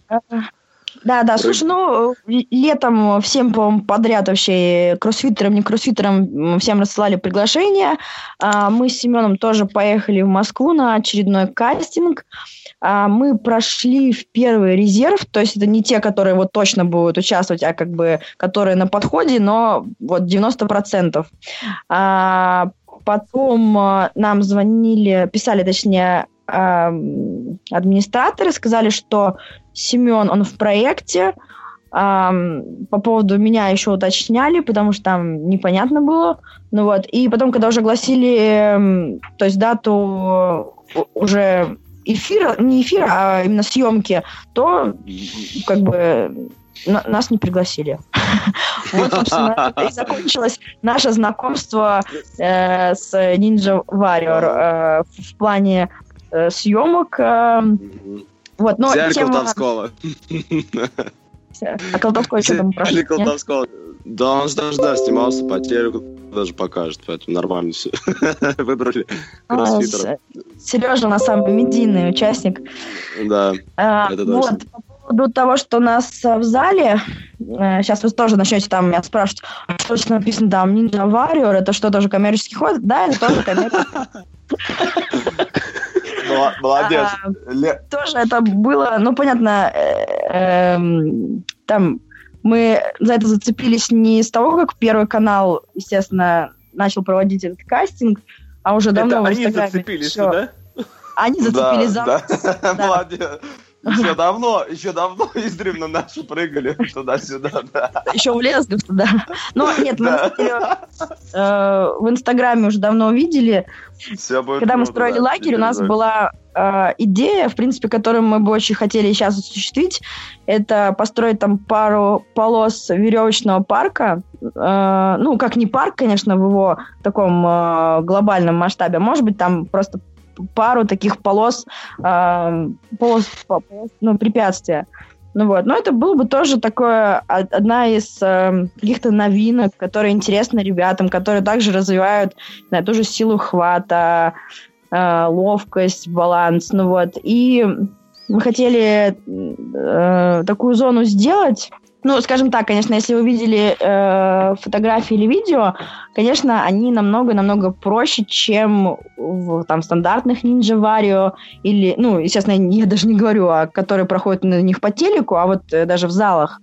да, да, слушай, ну, летом всем, по подряд вообще, кроссфитерам, не кроссфитерам, всем рассылали приглашение. А, мы с Семеном тоже поехали в Москву на очередной кастинг. А, мы прошли в первый резерв, то есть это не те, которые вот точно будут участвовать, а как бы которые на подходе, но вот 90%. А, потом нам звонили, писали, точнее, администраторы, сказали, что Семен, он в проекте. Um, по поводу меня еще уточняли, потому что там непонятно было. Ну вот. И потом, когда уже огласили, то есть дату уже эфира, не эфира, а именно съемки, то как бы нас не пригласили. Вот, собственно, и закончилось наше знакомство э, с Ninja Warrior э, в плане э, съемок. Вот, но Взяли тема... Колдовского. А Колдовской что там прошел? Взяли Колдовского. Да, он же даже, да, снимался по телеку, даже покажет, поэтому нормально все. Выбрали а, кроссфитера. Сережа, на самом медийный участник. Да, а, это точно. Вот, по поводу того, что у нас в зале, сейчас вы тоже начнете там меня спрашивать, а что точно написано там Ninja Warrior, это что, тоже коммерческий ход? Да, это тоже коммерческий Молодец. А, тоже это было, ну, понятно, эм, там мы за это зацепились не с того, как Первый канал, естественно, начал проводить этот кастинг, а уже давно это в они зацепились, да? Они зацепились да, за... Да. да. Молодец. Еще давно, еще давно издревно наши прыгали туда-сюда, да. Еще влезли туда. Но нет, мы, да. кстати, э, в Инстаграме уже давно увидели. Все будет Когда мы строили да, лагерь, у нас была э, идея, в принципе, которую мы бы очень хотели сейчас осуществить, это построить там пару полос веревочного парка. Э, ну, как не парк, конечно, в его таком э, глобальном масштабе, а может быть, там просто пару таких полос, э, полос, полос ну, препятствия. Ну вот, но это было бы тоже такое одна из э, каких-то новинок, которые интересны ребятам, которые также развивают на ту же силу хвата, э, ловкость, баланс, ну вот. И мы хотели э, такую зону сделать, ну, скажем так, конечно, если вы видели э, фотографии или видео, конечно, они намного-намного проще, чем в там, стандартных Ninja Vario или, ну, естественно, я даже не говорю, о которые проходят на них по телеку, а вот э, даже в залах.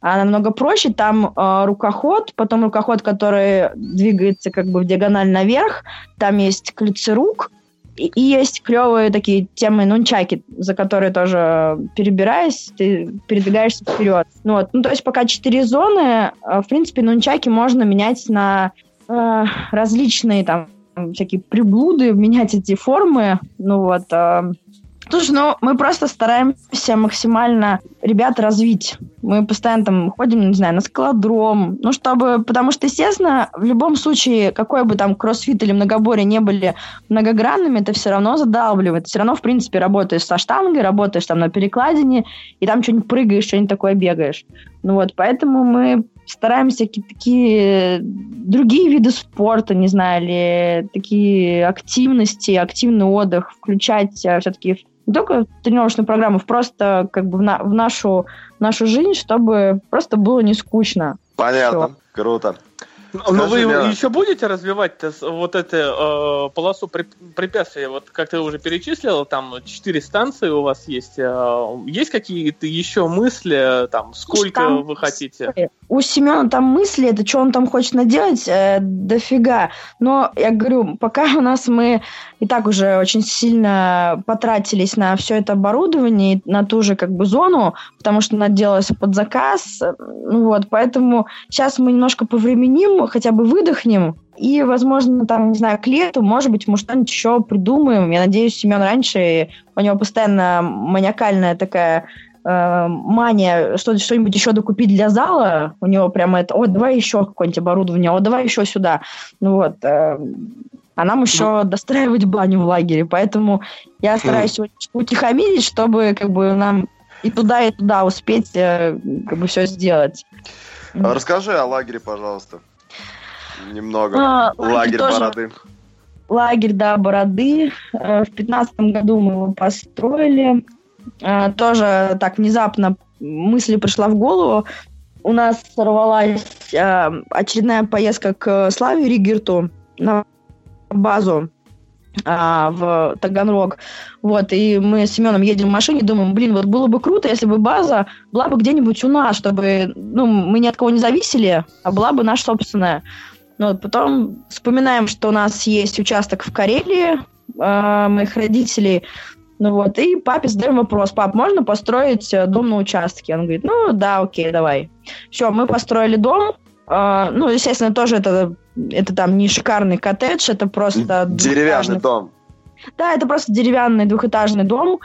А намного проще, там э, рукоход, потом рукоход, который двигается как бы в диагональ наверх, там есть ключи и есть клевые такие темы нунчаки, за которые тоже перебираясь, ты передвигаешься вперед. Ну, вот. ну то есть пока четыре зоны, э, в принципе, нунчаки можно менять на э, различные там всякие приблуды, менять эти формы. Ну вот, э, Слушай, ну мы просто стараемся максимально ребят развить. Мы постоянно там ходим, не знаю, на скалодром, ну чтобы, потому что, естественно, в любом случае, какой бы там кроссфит или многоборье не были многогранными, это все равно задалбливает. Все равно, в принципе, работаешь со штангой, работаешь там на перекладине, и там что-нибудь прыгаешь, что-нибудь такое бегаешь. Ну вот, поэтому мы стараемся какие-то такие другие виды спорта, не знаю, или такие активности, активный отдых включать а, все-таки не только в тренировочную программу, просто как бы в, на, в нашу, нашу жизнь, чтобы просто было не скучно. Понятно, Все. круто. Но ну, вы мне... еще будете развивать вот эту э, полосу препятствий? Вот как ты уже перечислил, там четыре станции у вас есть. Э, есть какие-то еще мысли, там, сколько там, вы хотите? У Семена там мысли, это что он там хочет наделать, э, дофига. Но я говорю, пока у нас мы и так уже очень сильно потратились на все это оборудование, на ту же как бы зону, потому что она делалась под заказ. Ну вот, поэтому сейчас мы немножко повременим, хотя бы выдохнем, и, возможно, там, не знаю, к лету, может быть, мы что-нибудь еще придумаем. Я надеюсь, Семен раньше, у него постоянно маниакальная такая э, мания что, что-нибудь еще докупить для зала. У него прямо это, о, давай еще какое-нибудь оборудование, о, давай еще сюда. Ну вот. Э, а нам еще ну. достраивать баню в лагере, поэтому я хм. стараюсь mm. утихомирить, чтобы как бы нам и туда, и туда успеть э, как бы все сделать. А расскажи о лагере, пожалуйста. Немного. А, лагерь тоже... Бороды. Лагерь, да, Бороды. Э, в пятнадцатом году мы его построили. Э, тоже так внезапно мысль пришла в голову. У нас сорвалась очередная поездка к Славе Ригерту на базу а, в Таганрог. Вот, и мы с Семеном едем в машине, думаем, блин, вот было бы круто, если бы база была бы где-нибудь у нас, чтобы, ну, мы ни от кого не зависели, а была бы наша собственная. Ну, вот, потом вспоминаем, что у нас есть участок в Карелии, э, моих родителей, ну вот, и папе задаем вопрос, пап, можно построить э, дом на участке? Он говорит, ну да, окей, давай. Все, мы построили дом, э, ну, естественно, тоже это это там не шикарный коттедж, это просто... Деревянный дом. Да, это просто деревянный двухэтажный дом.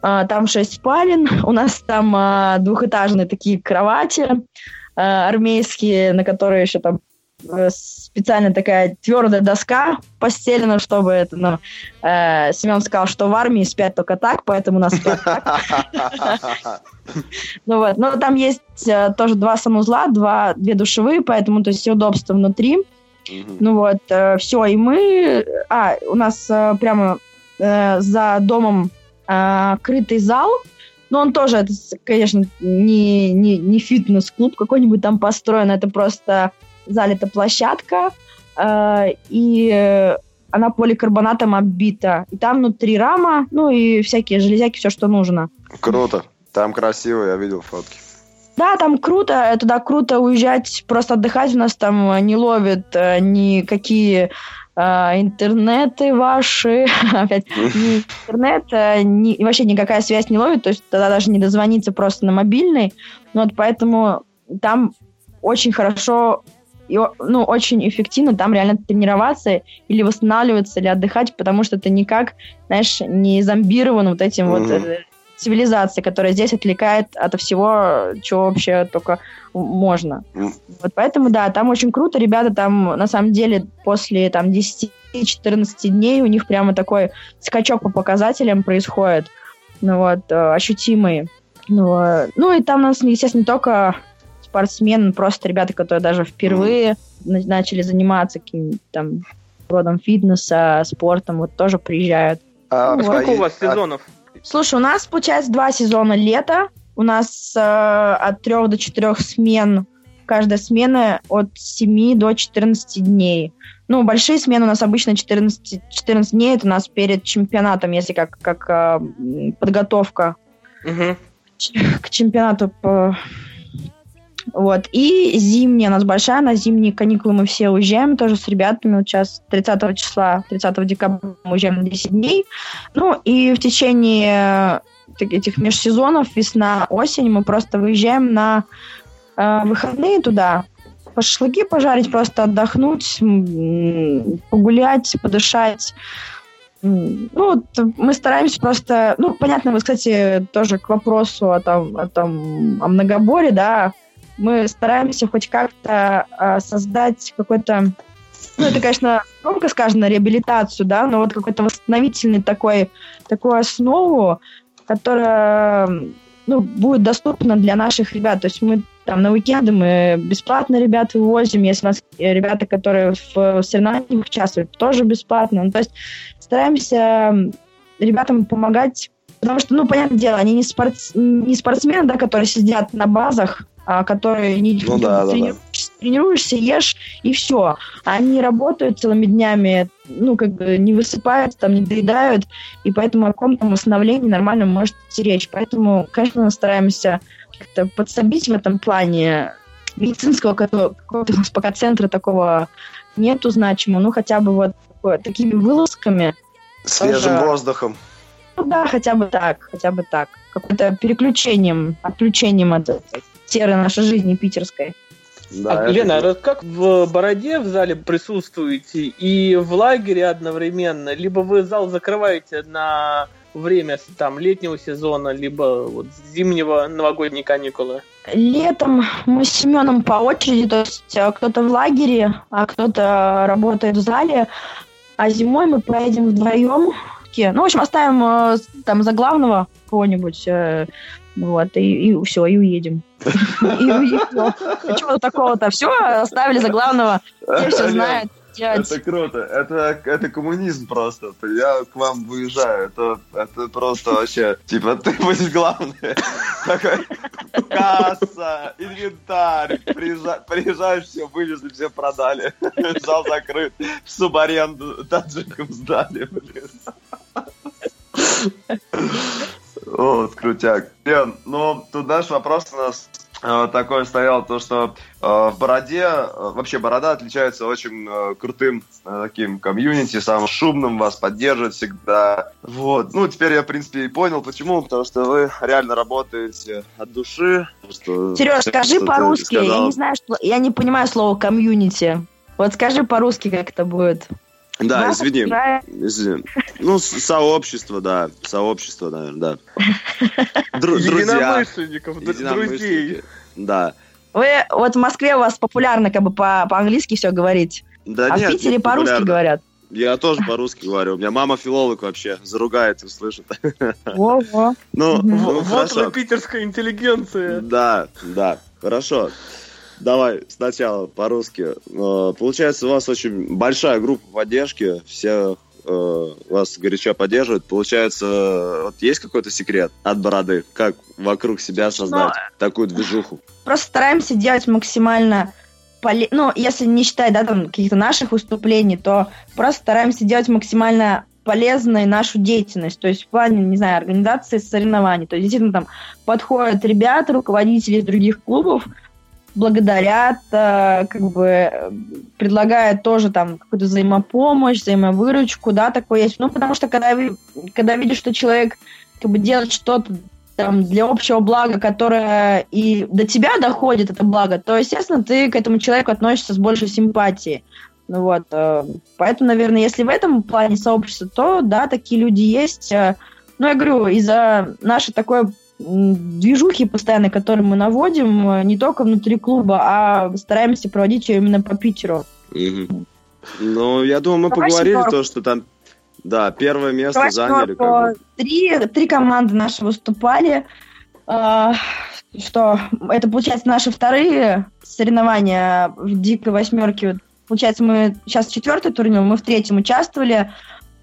А, там шесть спален. У нас там двухэтажные такие кровати армейские, на которые еще там э, специально такая твердая доска постелена, чтобы это, ну, э, Семен сказал, что в армии спят только так, поэтому нас спят так. Ну вот, но там есть э, тоже два санузла, два, две душевые, поэтому то есть все удобства внутри. Ну вот, э, все, и мы... А, у нас э, прямо э, за домом э, крытый зал, Но он тоже, это, конечно, не, не, не фитнес-клуб какой-нибудь там построен, это просто залита площадка, э, и она поликарбонатом оббита. И там внутри рама, ну и всякие железяки, все, что нужно. Круто. Там красиво, я видел фотки. Да, там круто, туда круто уезжать, просто отдыхать. У нас там не ловят э, никакие э, интернеты ваши, опять, ни интернет, э, ни, вообще никакая связь не ловит, то есть тогда даже не дозвониться просто на мобильный. Вот поэтому там очень хорошо и, ну, очень эффективно там реально тренироваться или восстанавливаться, или отдыхать, потому что ты никак, знаешь, не зомбирован вот этим mm-hmm. вот э, цивилизацией, которая здесь отвлекает от всего, чего вообще только можно. Mm. Вот поэтому, да, там очень круто. Ребята там, на самом деле, после там 10-14 дней у них прямо такой скачок по показателям происходит. Ну вот, э, ощутимый. Ну, э, ну и там у нас, естественно, не только спортсмены, просто ребята, которые даже впервые mm. начали заниматься каким-то там родом фитнеса, спортом, вот тоже приезжают. А, ну, сколько у вас а сезонов? Слушай, у нас, получается, два сезона лета. У нас э, от трех до четырех смен. Каждая смена от 7 до 14 дней. Ну, большие смены у нас обычно 14, 14 дней. Это у нас перед чемпионатом, если как, как э, подготовка угу. к чемпионату по вот. И зимняя у нас большая, на зимние каникулы мы все уезжаем тоже с ребятами. Вот сейчас 30 числа, 30 декабря мы уезжаем на 10 дней. Ну и в течение этих межсезонов, весна, осень, мы просто выезжаем на э, выходные туда, по шашлыки пожарить, просто отдохнуть, погулять, подышать. Ну, вот мы стараемся просто... Ну, понятно, вы, кстати, тоже к вопросу о, том, о, том, о многоборе, да, мы стараемся хоть как-то э, создать какой-то, ну, это, конечно, громко сказано, реабилитацию, да, но вот какой-то восстановительный такой, такую основу, которая, ну, будет доступна для наших ребят. То есть мы там на уикенды мы бесплатно ребят вывозим, если у нас ребята, которые в соревнованиях участвуют, тоже бесплатно. Ну, то есть стараемся ребятам помогать Потому что, ну, понятное дело, они не, спорт, не спортсмены, да, которые сидят на базах, которые не ну, да, трени... да, да. тренируешься, ешь и все. Они работают целыми днями, ну, как бы не высыпают, там, не доедают, и поэтому о каком-то восстановлении нормально может идти речь. Поэтому, конечно, мы стараемся как-то подсобить в этом плане медицинского какого-то пока центра такого нету значимого, ну, хотя бы вот такими вылазками. Свежим тоже... воздухом. Ну да, хотя бы так, хотя бы так. Какое-то переключением, отключением от серой нашей жизни питерской. Да, а, Лена, это... как в Бороде в зале присутствуете и в лагере одновременно, либо вы зал закрываете на время там летнего сезона, либо вот зимнего новогодние каникулы? Летом мы с Семеном по очереди, то есть э, кто-то в лагере, а кто-то работает в зале, а зимой мы поедем вдвоем. Ну, в общем, оставим э, там за главного кого-нибудь э, вот, и, и все, и уедем. И уехал. Чего такого-то? Все, оставили за главного. Все все знают. Это круто. Это, это коммунизм просто. Я к вам выезжаю. Это, это просто вообще... Типа, ты будешь главный. Такой, касса, инвентарь. приезжаешь, все вывезли, все продали. Зал закрыт. В субаренду таджикам сдали, блин. Вот, крутяк. Лен, ну, тут наш вопрос у нас э, такой стоял, то что э, в Бороде, э, вообще Борода отличается очень э, крутым э, таким комьюнити, самым шумным, вас поддерживает всегда. Вот, ну, теперь я, в принципе, и понял, почему, потому что вы реально работаете от души. Что, Сереж, скажи по-русски, я не знаю, что, я не понимаю слово комьюнити. Вот скажи по-русски, как это будет. Да, да извини. извини. Ну, сообщество, да. Сообщество, наверное, да. Дру- Единомышленников, друзей. Да. Вы вот в Москве у вас популярно как бы по- по-английски все говорить. Да а нет, в Питере по-русски говорят. Я тоже по-русски говорю. У меня мама филолог вообще. Заругает, услышит. Во-во. Ну, ну, вот вы питерская интеллигенция. Да, да. Хорошо. Давай сначала по-русски. Э, получается, у вас очень большая группа поддержки, все э, вас горячо поддерживают. Получается, вот есть какой-то секрет от бороды, как вокруг себя создать Но... такую движуху? Просто стараемся делать максимально поле... ну, если не считать, да, там, каких-то наших выступлений, то просто стараемся делать максимально полезной нашу деятельность, то есть в плане, не знаю, организации соревнований. То есть действительно там подходят ребята, руководители других клубов, благодарят, э, как бы предлагают тоже там какую-то взаимопомощь, взаимовыручку, да, такое есть. Ну, потому что когда, когда видишь, что человек как бы делает что-то там, для общего блага, которое и до тебя доходит, это благо, то, естественно, ты к этому человеку относишься с большей симпатией. Ну вот, э, поэтому, наверное, если в этом плане сообщества, то, да, такие люди есть. Э, ну, я говорю, из-за нашей такой движухи постоянно, которые мы наводим, э, не только внутри клуба, а стараемся проводить ее именно по Питеру. Угу. Ну, я думаю, мы Давай поговорили то, что там да, первое место Давай заняли. Как бы. три, три команды наши выступали. Uh, что это, получается, наши вторые соревнования в дикой восьмерке. Получается, мы сейчас четвертый турнир, мы в третьем участвовали.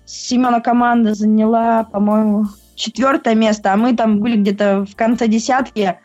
Семена команда заняла, по-моему, четвертое место, а мы там были где-то в конце десятки,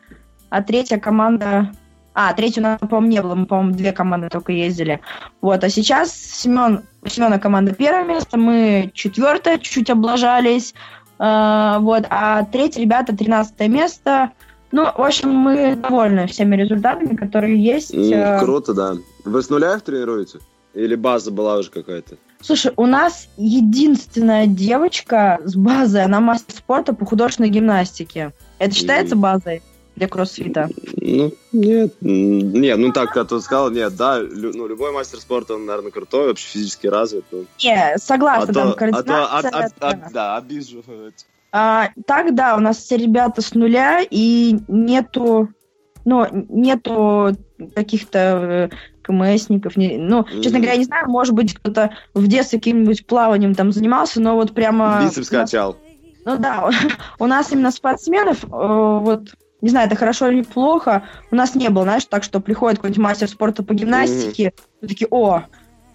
а третья команда а, третью у нас, по-моему, не было. Мы, по-моему, две команды только ездили. Вот, а сейчас Семен, Семена команда первое место, мы четвертое, чуть-чуть облажались. Э, вот, а третье, ребята, тринадцатое место. Ну, в общем, мы довольны всеми результатами, которые есть. Mm, круто, да. Вы с нуля их тренируете? Или база была уже какая-то? Слушай, у нас единственная девочка с базой, она мастер спорта по художественной гимнастике. Это считается базой? для кроссфита? Ну, нет. Нет, ну так, как ты сказал, нет, да, лю, ну, любой мастер спорта, он, наверное, крутой, вообще физически развит. Ну. Не, согласна, а там то, координация. А то, а, а, а, да, обижу. А, так, да, у нас все ребята с нуля, и нету, ну, нету каких-то э, КМСников. Не, ну, честно говоря, я не знаю, может быть, кто-то в детстве каким-нибудь плаванием там занимался, но вот прямо... Бицепс качал. Ну да, у нас именно спортсменов, э, вот не знаю, это хорошо или плохо, у нас не было, знаешь, так, что приходит какой-нибудь мастер спорта по гимнастике, mm-hmm. такие, о,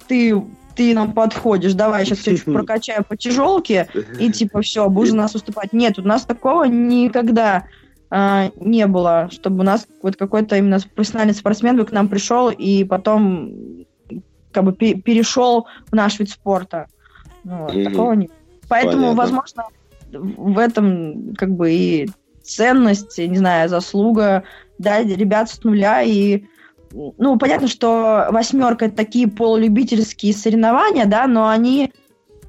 ты, ты нам подходишь, давай сейчас все прокачаю по тяжелке, и типа все, будешь у нас выступать. Нет, у нас такого никогда а, не было, чтобы у нас вот какой-то именно профессиональный спортсмен бы к нам пришел и потом как бы перешел в наш вид спорта. Ну, mm-hmm. Такого нет. Поэтому, Понятно. возможно, в этом как бы и ценность, не знаю, заслуга, да, ребят с нуля и ну, понятно, что восьмерка это такие полулюбительские соревнования, да, но они э,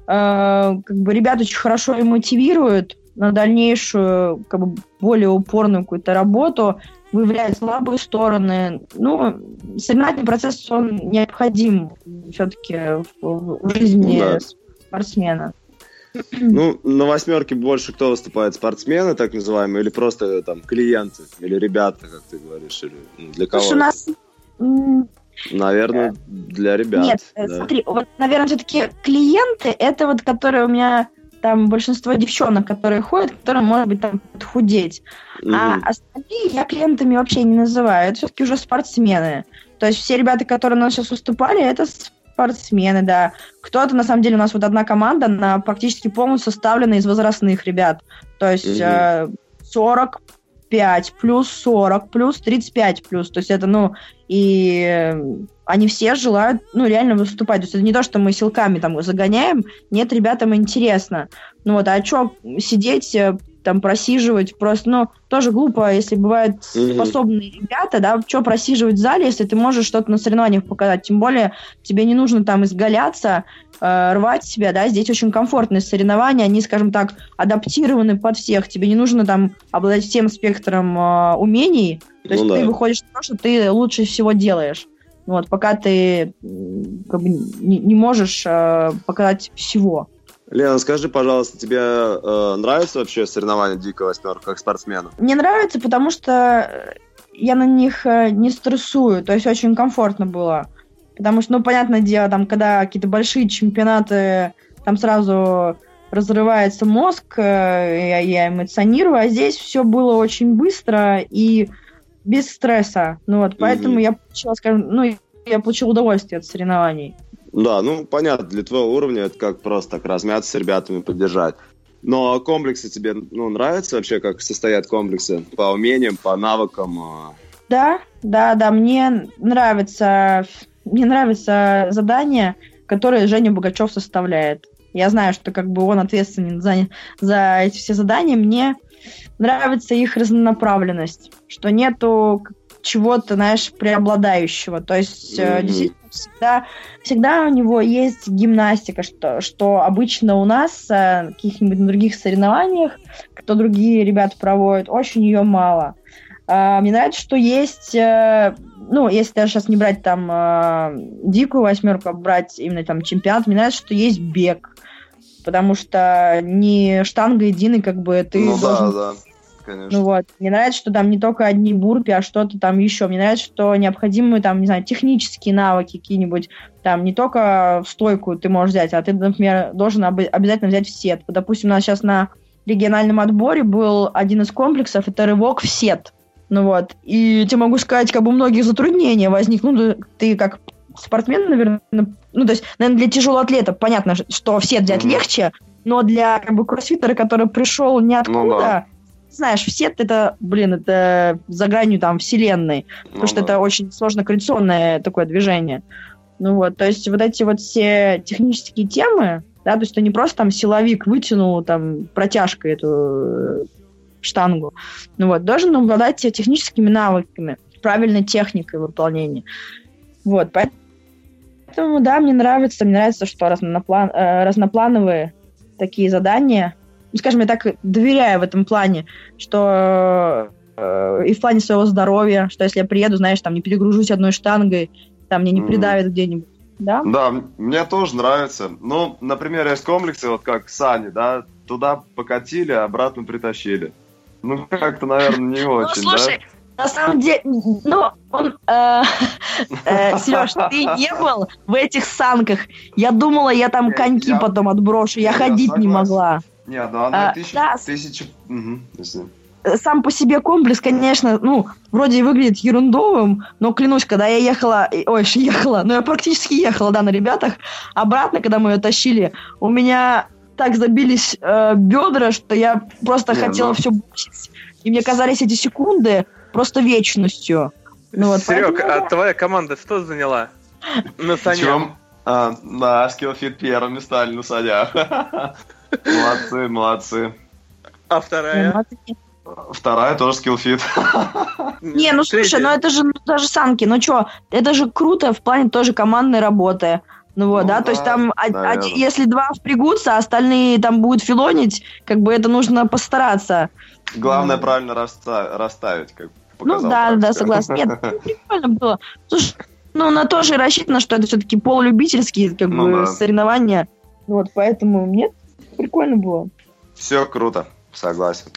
как бы ребят очень хорошо и мотивируют на дальнейшую, как бы более упорную какую-то работу, выявляют слабые стороны. Ну, соревновательный процесс, он необходим все-таки в, в жизни ну, да. спортсмена. Ну, на восьмерке больше кто выступает? Спортсмены, так называемые, или просто там клиенты, или ребята, как ты говоришь, или ну, для кого? Слушай, у нас... Наверное, для ребят. Нет, да. смотри, вот, наверное, все-таки клиенты, это вот, которые у меня там большинство девчонок, которые ходят, которые, может быть, там подхудеть. Mm-hmm. А остальные я клиентами вообще не называю. Это все-таки уже спортсмены. То есть все ребята, которые у нас сейчас выступали, это спортсмены, да. Кто-то, на самом деле, у нас вот одна команда, она практически полностью составлена из возрастных ребят. То есть э, 45 плюс 40 плюс 35 плюс. То есть это, ну, и они все желают, ну, реально выступать. То есть это не то, что мы силками там загоняем. Нет, ребятам интересно. Ну вот, а что сидеть э, там просиживать просто, ну, тоже глупо, если бывают mm-hmm. способные ребята, да, что просиживать в зале, если ты можешь что-то на соревнованиях показать, тем более тебе не нужно там изгаляться, э, рвать себя, да, здесь очень комфортные соревнования, они, скажем так, адаптированы под всех, тебе не нужно там обладать всем спектром э, умений, то есть ну, ты да. выходишь на то, что ты лучше всего делаешь. Вот, пока ты как бы, не, не можешь э, показать всего. Лена, скажи, пожалуйста, тебе э, нравится вообще соревнования Дикая Восьмерка как спортсмену? Мне нравится, потому что я на них э, не стрессую, то есть очень комфортно было. Потому что, ну, понятное дело, там, когда какие-то большие чемпионаты, там сразу разрывается мозг, э, я, я эмоционирую, а здесь все было очень быстро и без стресса. Ну вот, поэтому mm-hmm. я получила, скажем, ну, я получила удовольствие от соревнований. Да, ну понятно, для твоего уровня это как просто так размяться с ребятами, поддержать. Но комплексы тебе ну, нравятся вообще, как состоят комплексы? По умениям, по навыкам? А? Да, да, да, мне нравится, мне нравится задание, которое Женя Богачев составляет. Я знаю, что как бы он ответственен за, за эти все задания. Мне нравится их разнонаправленность, что нету чего-то, знаешь, преобладающего. То есть mm-hmm. действительно всегда, всегда у него есть гимнастика, что, что обычно у нас э, каких-нибудь других соревнованиях, кто другие ребята проводят, очень ее мало. А, мне нравится, что есть, э, ну, если даже сейчас не брать там дикую восьмерку, а брать именно там чемпионат, мне нравится, что есть бег потому что не штанга единый, как бы ты ну, должен... да, да. Конечно. Ну вот, мне нравится, что там не только одни бурпи, а что-то там еще. Мне нравится, что необходимые там, не знаю, технические навыки какие-нибудь, там не только в стойку ты можешь взять, а ты, например, должен об- обязательно взять в сет. Допустим, у нас сейчас на региональном отборе был один из комплексов, это рывок в сет. Ну вот, и тебе могу сказать, как бы многие затруднения возникнут. Ну, ты как спортсмен, наверное, ну, то есть, наверное, для тяжелоатлета понятно, что все взять mm-hmm. легче, но для как бы кроссфитера, который пришел ниоткуда, ну, да. Знаешь, все это, блин, это за гранью там вселенной, ну, потому что да. это очень сложно координационное такое движение. Ну вот, то есть вот эти вот все технические темы, да, то есть это не просто там силовик вытянул там протяжкой эту э, штангу, ну вот, должен обладать техническими навыками, правильной техникой выполнения. Вот, поэтому Поэтому, да, мне нравится. Мне нравится, что разноплан, э, разноплановые такие задания. Ну, скажем, я так доверяю в этом плане, что э, и в плане своего здоровья, что если я приеду, знаешь, там не перегружусь одной штангой, там мне не придавит mm. где-нибудь. Да? Да, мне тоже нравится. Ну, например, есть комплексы, вот как Сани, да, туда покатили, а обратно притащили. Ну, как-то, наверное, не ну, очень, слушай, да? На самом деле, ну, он... Э, э, Сереж, ты не был в этих санках. Я думала, я там коньки я, потом отброшу. Я, я ходить согласен. не могла. Нет, ну она а, тысяча... Да. тысяча... Угу, сам по себе комплекс, конечно, ну, вроде и выглядит ерундовым, но клянусь, когда я ехала, ой, ехала, ну, я практически ехала, да, на ребятах, обратно, когда мы ее тащили, у меня так забились э, бедра, что я просто Не, хотела ну... все бросить. И мне казались эти секунды просто вечностью. Ну, вот, Серег, поэтому... а твоя команда что заняла? На санях? А, на Skillfit первыми стали на санях. Молодцы, молодцы. А вторая? Вторая тоже скиллфит. Не, ну слушай, ну это же ну, даже санки, ну что, это же круто в плане тоже командной работы. Ну вот, ну, да, да, то есть там, а, а, если два впрягутся, а остальные там будут филонить, как бы это нужно постараться. Главное mm. правильно расставить, расставить как показал. Ну да, да, согласна. Нет, ну, прикольно было. Слушай, ну, на то же рассчитано, что это все-таки полулюбительские как ну, бы, да. соревнования. Вот, поэтому нет, прикольно было. Все круто, согласен.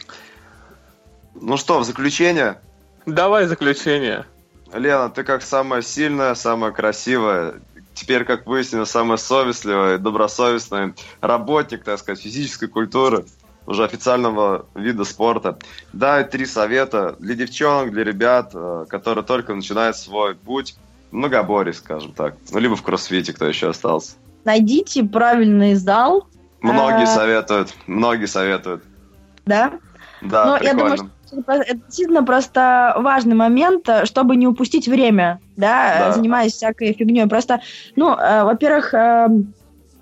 Ну что, в заключение? Давай заключение. Лена, ты как самая сильная, самая красивая, теперь, как выяснилось, самая совестливая, добросовестная работник, так сказать, физической культуры уже официального вида спорта. Дай три совета для девчонок, для ребят, э, которые только начинают свой путь в многоборье, скажем так. Ну, либо в кроссфите, кто еще остался. Найдите правильный зал. Многие а... советуют, многие советуют. Да? Да, Но прикольно. я думаю, что это действительно просто важный момент, э, чтобы не упустить время, да, да. занимаясь всякой фигней. Просто, ну, э, во-первых, э,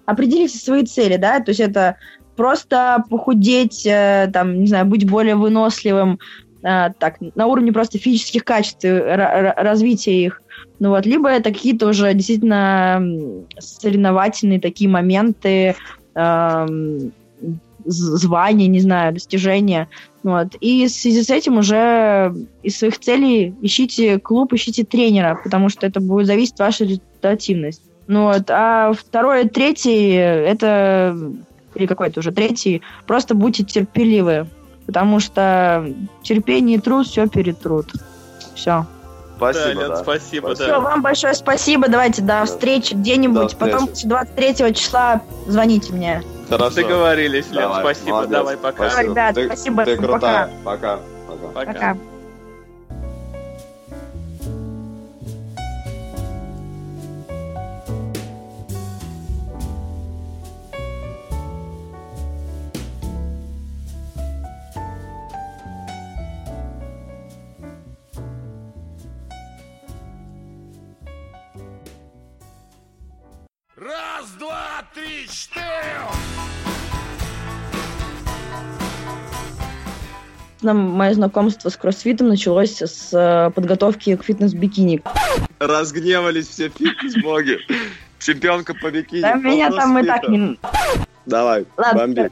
определите свои цели, да, то есть это просто похудеть, э, там, не знаю, быть более выносливым, э, так, на уровне просто физических качеств, развития их. Ну вот, либо это какие-то уже действительно соревновательные такие моменты, э, звания, не знаю, достижения. Вот. И в связи с этим уже из своих целей ищите клуб, ищите тренера, потому что это будет зависеть от вашей результативности. Ну вот. А второе, третье, это или какой-то уже третий, просто будьте терпеливы, потому что терпение и труд все перетрут. Все. Спасибо, да, Лен, да. спасибо, спасибо. Да. Все, вам большое спасибо. Давайте до да. встречи где-нибудь. Потом 23 числа звоните мне. Хорошо. Договорились, Лен. Давай, спасибо. Молодец. Давай, пока. Спасибо. Ребят, ты, спасибо. Ты крутая. Пока. Пока. Пока. пока. Раз, два, три, четыре! мое знакомство с кроссфитом началось с э, подготовки к фитнес-бикини. Разгневались все фитнес-боги. Чемпионка по бикини. Да меня там и так не... Давай, Ладно, бомби.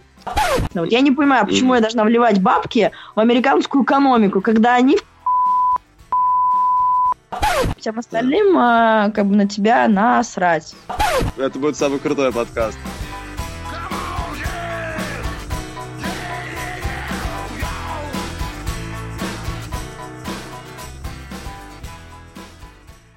Вот я не понимаю, почему я должна вливать бабки в американскую экономику, когда они всем остальным, а, как бы на тебя насрать. Это будет самый крутой подкаст.